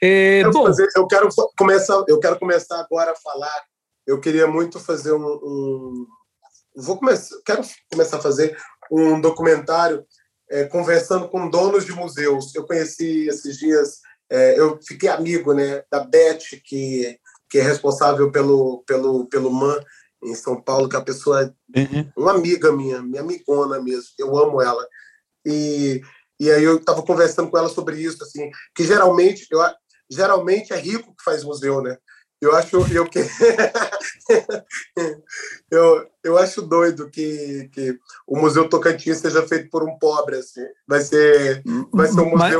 É, eu, bom, fazer, eu quero começar, eu quero começar agora a falar. Eu queria muito fazer um, um vou começar, quero começar a fazer um documentário é, conversando com donos de museus. Eu conheci esses dias é, eu fiquei amigo né, da Beth, que, que é responsável pelo, pelo, pelo MAN em São Paulo, que é uma pessoa, uhum. uma amiga minha, minha amigona mesmo, eu amo ela. E, e aí eu estava conversando com ela sobre isso, assim, que geralmente, eu, geralmente é rico que faz museu, né? Eu acho eu que eu, eu acho doido que, que o Museu Tocantins seja feito por um pobre assim. Vai ser vai ser um museu Mas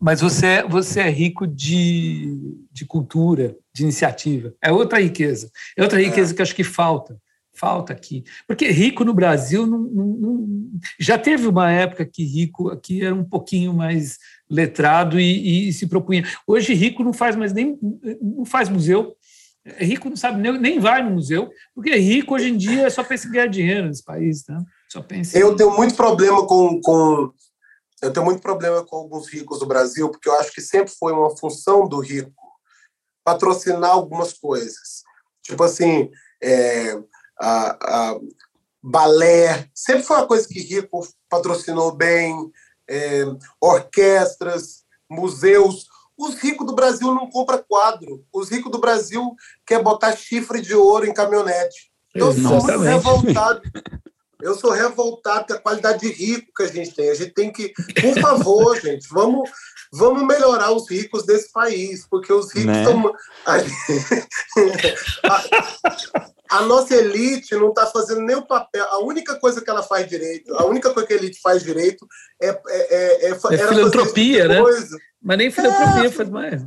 mas você é, você é rico de, de cultura, de iniciativa. É outra riqueza. É outra riqueza é. que acho que falta. Falta aqui. Porque rico no Brasil não, não, não, já teve uma época que rico aqui era um pouquinho mais letrado e, e, se propunha. Hoje rico não faz mais nem não faz museu. Rico não sabe nem, nem vai no museu, porque rico hoje em dia é só pensa em ganhar dinheiro nesse país, né? Só pensa. Eu tenho muito problema com, com eu tenho muito problema com alguns ricos do Brasil, porque eu acho que sempre foi uma função do rico patrocinar algumas coisas. Tipo assim, é, a, a balé, sempre foi uma coisa que rico patrocinou bem, é, orquestras, museus. Os ricos do Brasil não compram quadro. Os ricos do Brasil quer botar chifre de ouro em caminhonete. Eu sou muito revoltado. Eu sou revoltado com a qualidade de rico que a gente tem. A gente tem que, por favor, gente, vamos, vamos melhorar os ricos desse país, porque os ricos né? são. A, a, nossa elite não está fazendo nem o papel. A única coisa que ela faz direito, a única coisa que a elite faz direito é. É, é, é, é filantropia, né? Coisa. Mas nem filantropia é, faz mais.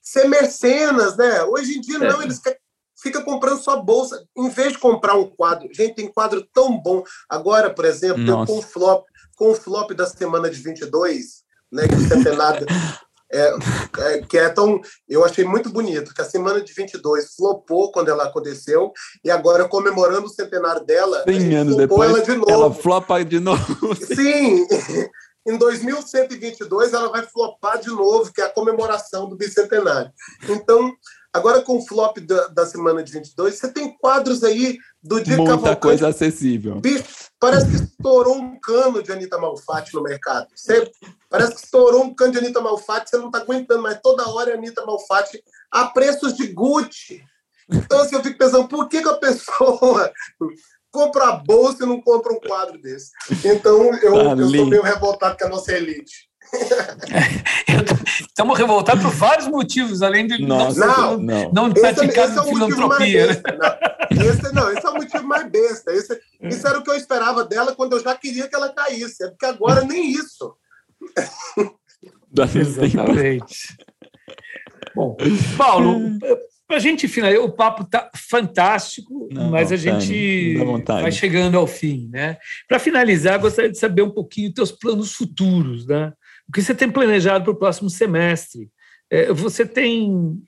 Ser mercenas, né? Hoje em dia, não, é. eles querem fica comprando sua bolsa. Em vez de comprar um quadro, gente, tem quadro tão bom. Agora, por exemplo, com o flop, com o flop da semana de 22, né, que o centenário é, é, que é tão. Eu achei muito bonito que a semana de 22 flopou quando ela aconteceu, e agora, comemorando o centenário dela, 100 anos depois, ela, de novo. ela flopa de novo. Sim, em 2122 ela vai flopar de novo, que é a comemoração do bicentenário. Então, agora com o flop da, da semana de 22, você tem quadros aí do dia Muita Cavalcante. coisa acessível. Bicho, parece que estourou um cano de Anitta Malfatti no mercado. Você, parece que estourou um cano de Anitta Malfatti, você não está aguentando, mas toda hora é Anitta Malfatti a preços de Gucci. Então, assim, eu fico pensando, por que, que a pessoa compra a bolsa e não compra um quadro desse? Então, eu, tá eu sou meio revoltado com a nossa elite. Estamos revoltados por vários motivos, além de Nossa, não, não, não praticar esse, esse é filantropia. Né? Não. Esse, não, esse é o motivo mais besta. Esse, isso era o que eu esperava dela quando eu já queria que ela caísse. É porque agora nem isso. Exatamente. Bom, Paulo, para a gente finalizar, o papo tá fantástico, não, mas a gente vai chegando ao fim, né? Para finalizar, gostaria de saber um pouquinho dos teus planos futuros, né? O que você tem planejado para o próximo semestre? É, você tem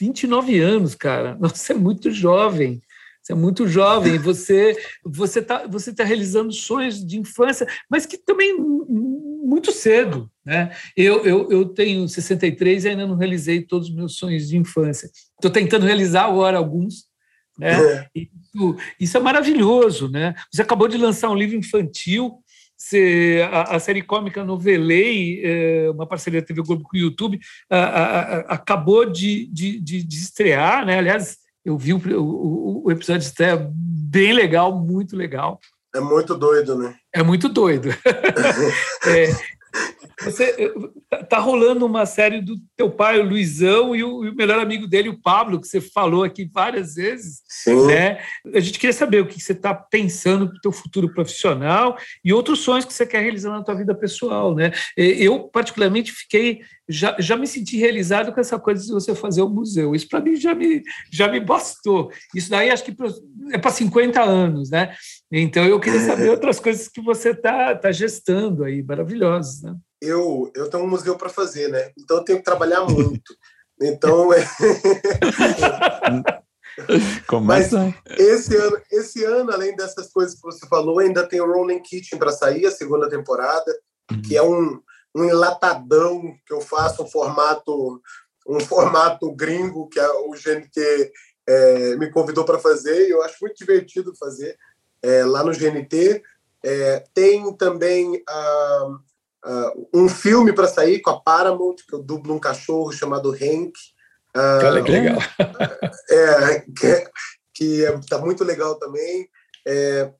29 anos, cara. Você é muito jovem. Você é muito jovem. Você você está você tá realizando sonhos de infância, mas que também muito cedo, né? Eu, eu, eu tenho 63 e ainda não realizei todos os meus sonhos de infância. Estou tentando realizar agora alguns, né? É. Isso, isso é maravilhoso, né? Você acabou de lançar um livro infantil se a, a, série cômica Novelei, é, uma parceria da TV Globo com o YouTube, a, a, acabou de, de, de, de, estrear, né? Aliás, eu vi o, o, o, episódio de estreia bem legal, muito legal. É muito doido, né? É muito doido. é, você tá, tá rolando uma série do teu pai, o Luizão, e o, e o, melhor amigo dele, o Pablo, que você falou aqui várias vezes. Sim. Né? A gente queria saber o que você está pensando para o teu futuro profissional e outros sonhos que você quer realizar na tua vida pessoal. Né? Eu, particularmente, fiquei já, já me senti realizado com essa coisa de você fazer o museu. Isso para mim já me, já me bastou. Isso daí acho que é para 50 anos, né? Então eu queria saber outras coisas que você está tá gestando aí, maravilhosas, né? Eu, eu tenho um museu para fazer, né? Então eu tenho que trabalhar muito. Então é. Mas esse ano, esse ano, além dessas coisas que você falou, ainda tem o Rolling Kitchen para sair, a segunda temporada, uhum. que é um, um enlatadão que eu faço um formato um formato gringo que o GNT é, me convidou para fazer e eu acho muito divertido fazer é, lá no GNT. É, tem também uh, um filme para sair com a Paramount, que eu dublo um cachorro chamado Hank. Uh, que legal. É, que, que é, tá muito legal também. É,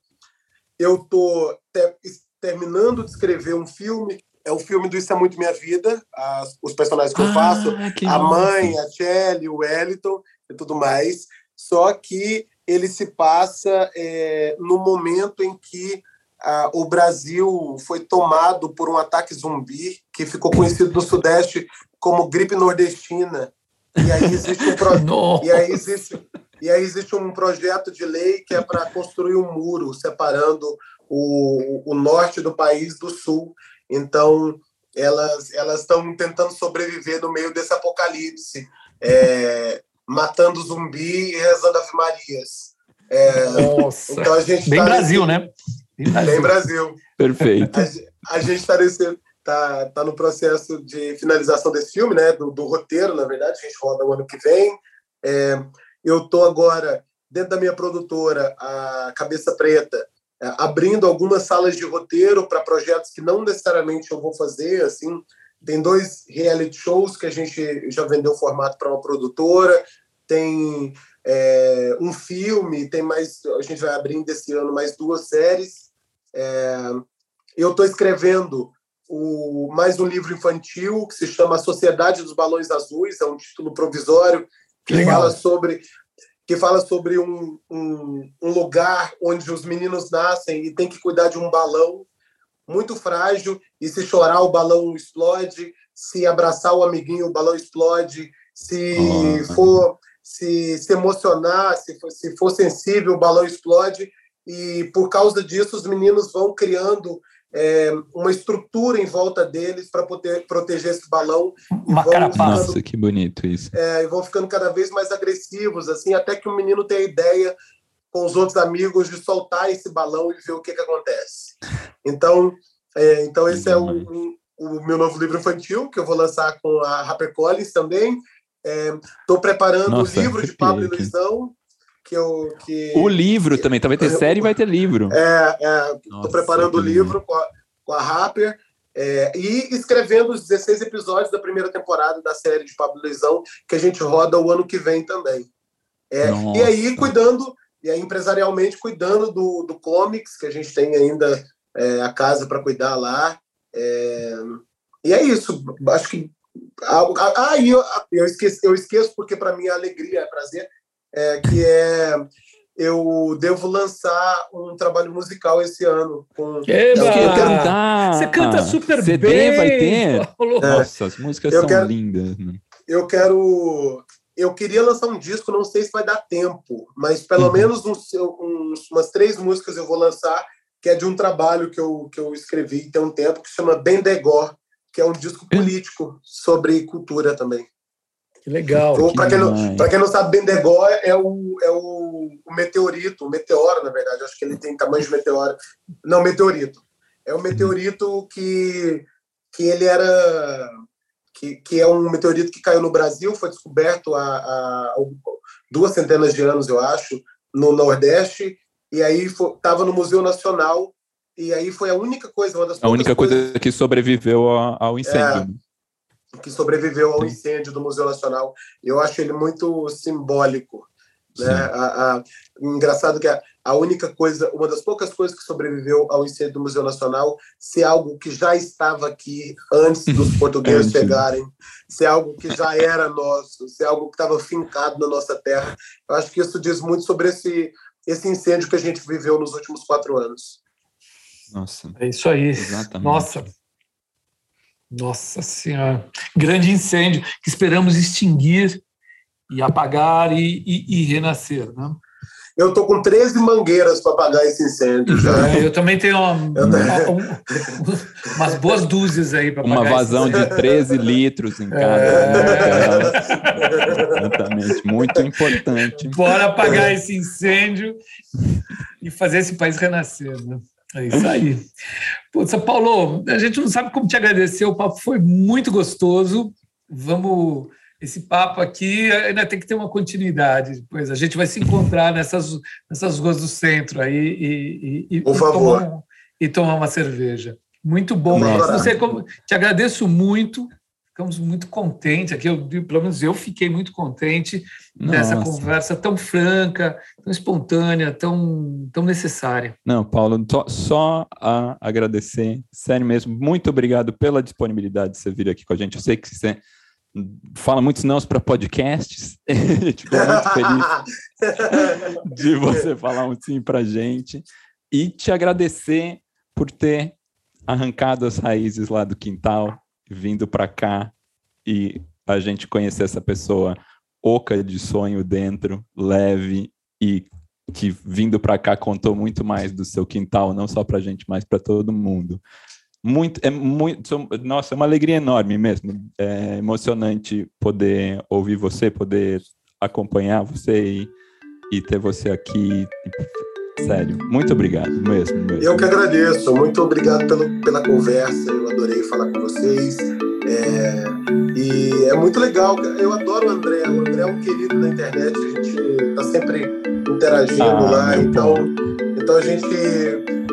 eu tô te, terminando de escrever um filme é o filme do Isso é Muito Minha Vida, as, os personagens que eu ah, faço, a mãe, a Shelley, o Wellington e tudo mais. Só que ele se passa é, no momento em que ah, o Brasil foi tomado por um ataque zumbi que ficou conhecido no Sudeste como gripe nordestina. E aí existe um, pro... e aí existe... E aí existe um projeto de lei que é para construir um muro separando o, o norte do país do sul. Então, elas elas estão tentando sobreviver no meio desse apocalipse, é, matando zumbi e rezando ave marias. É, Nossa. Então a gente bem tá Brasil, nesse, né? Bem Brasil. Bem Brasil. Perfeito. A, a gente está nesse tá, tá no processo de finalização desse filme, né? Do, do roteiro, na verdade, a gente roda o ano que vem. É, eu estou agora dentro da minha produtora, a Cabeça Preta, é, abrindo algumas salas de roteiro para projetos que não necessariamente eu vou fazer, assim, tem dois reality shows que a gente já vendeu o formato para uma produtora, tem é, um filme, tem mais, a gente vai abrindo esse ano mais duas séries. É, eu estou escrevendo o, mais um livro infantil que se chama Sociedade dos Balões Azuis, é um título provisório que Legal. fala sobre que fala sobre um, um, um, lugar onde os meninos nascem e tem que cuidar de um balão muito frágil e se chorar o balão explode, se abraçar o amiguinho o balão explode, se oh. for se, se emocionar, se for, se for sensível, o balão explode. E por causa disso, os meninos vão criando é, uma estrutura em volta deles para poder proteger esse balão. Uma ficando, Nossa, que bonito isso. É, e vão ficando cada vez mais agressivos, assim, até que o menino tem a ideia com os outros amigos de soltar esse balão e ver o que, que acontece. Então, é, então esse é o, um, o meu novo livro infantil, que eu vou lançar com a HarperCollins também. Estou é, preparando Nossa, o livro de Pablo e Luizão, que eu... Que, o livro que, também, também vai ter série e vai ter livro. É, estou é, preparando o livro com a, com a Harper, é, e escrevendo os 16 episódios da primeira temporada da série de Pablo Luizão, que a gente roda o ano que vem também. É, e aí, cuidando, e aí empresarialmente, cuidando do, do comics, que a gente tem ainda é, a casa para cuidar lá. É, e é isso. Acho que. Ah, ah eu, eu, esqueço, eu esqueço porque para mim é alegria, é prazer, é, que é eu devo lançar um trabalho musical esse ano. Com... Eba! Eu quero... Você canta super CD bem. vai ter? Nossa, as músicas eu são quero... lindas. Né? Eu quero... Eu queria lançar um disco, não sei se vai dar tempo, mas pelo uhum. menos uns, uns, umas três músicas eu vou lançar, que é de um trabalho que eu, que eu escrevi tem um tempo, que chama Bendegó, que é um disco político sobre cultura também. Que legal. Para quem, não, quem não sabe, Bendegó é o, é o, o, meteorito, o meteoro, na verdade. Acho que ele tem tamanho de meteoro. Não, meteorito. É um meteorito que, que ele era. Que, que é um meteorito que caiu no Brasil, foi descoberto há, há duas centenas de anos, eu acho, no Nordeste. E aí estava no Museu Nacional. E aí foi a única coisa, uma das A única coisa que sobreviveu ao, ao incêndio. É, né? Que sobreviveu ao incêndio do Museu Nacional. Eu acho ele muito simbólico. Né? A, a, engraçado que a, a, única coisa, uma das poucas coisas que sobreviveu ao incêndio do Museu Nacional, se é algo que já estava aqui antes dos portugueses chegarem, se é algo que já era nosso, se é algo que estava fincado na nossa terra. Eu acho que isso diz muito sobre esse, esse incêndio que a gente viveu nos últimos quatro anos. Nossa. É isso aí. Exatamente. Nossa, nossa Senhora, grande incêndio que esperamos extinguir e apagar e, e, e renascer, né? Eu tô com 13 mangueiras para apagar esse incêndio. Já. É, eu também tenho uma, uma, um, umas boas dúzias aí para Uma vazão de 13 litros em cada é... Exatamente, muito importante. Bora apagar esse incêndio e fazer esse país renascer, né? É isso aí. Putz, Paulo, a gente não sabe como te agradecer, o papo foi muito gostoso. Vamos. Esse papo aqui ainda tem que ter uma continuidade. Depois a gente vai se encontrar nessas, nessas ruas do centro aí e, e, Por e favor. Tomar, e tomar uma cerveja. Muito bom. Você, te agradeço muito ficamos muito contentes aqui, eu, pelo menos eu fiquei muito contente nessa conversa tão franca, tão espontânea, tão, tão necessária. Não, Paulo, só a agradecer, sério mesmo, muito obrigado pela disponibilidade de você vir aqui com a gente. Eu sei que você fala muitos não para podcasts, fico muito feliz de você falar um sim para gente e te agradecer por ter arrancado as raízes lá do quintal, vindo para cá e a gente conhecer essa pessoa oca de sonho dentro, leve e que vindo para cá contou muito mais do seu quintal, não só para a gente, mas para todo mundo. Muito, é muito, nossa, é uma alegria enorme mesmo. É emocionante poder ouvir você, poder acompanhar você e, e ter você aqui. Sério, muito obrigado mesmo, mesmo. Eu que agradeço, muito obrigado pelo, pela conversa, eu adorei falar com vocês. É, e é muito legal, eu adoro o André, o André é um querido da internet, a gente está sempre interagindo ah, lá, então, então a gente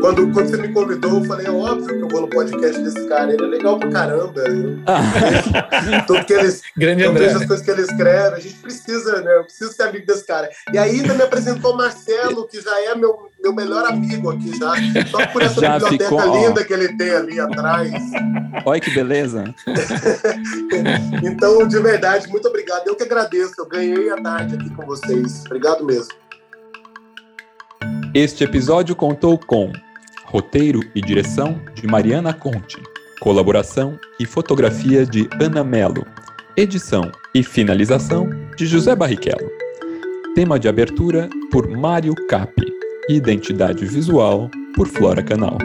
quando, quando você me convidou, eu falei, é óbvio que eu vou no podcast desse cara. Ele é legal pra caramba. Tudo que eles. Grande eu vejo as coisas que ele escreve. A gente precisa, né? Eu preciso ser amigo desse cara. E aí ainda me apresentou Marcelo, que já é meu, meu melhor amigo aqui já. Só por essa já biblioteca ficou, linda ó. que ele tem ali atrás. Olha que beleza. então, de verdade, muito obrigado. Eu que agradeço. Eu ganhei a tarde aqui com vocês. Obrigado mesmo. Este episódio contou com roteiro e direção de Mariana Conte, colaboração e fotografia de Ana Melo, edição e finalização de José Barrichello. Tema de abertura por Mário Capi. Identidade visual por Flora Canal.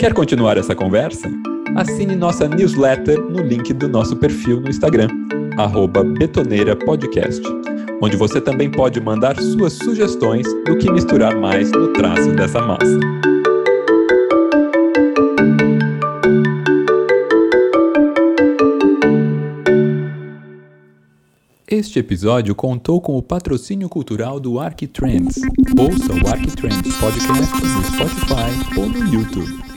Quer continuar essa conversa? Assine nossa newsletter no link do nosso perfil no Instagram, betoneirapodcast, onde você também pode mandar suas sugestões do que misturar mais no traço dessa massa. Este episódio contou com o patrocínio cultural do Arquitrends. Ouça o Arquitrends Podcast no Spotify ou no YouTube.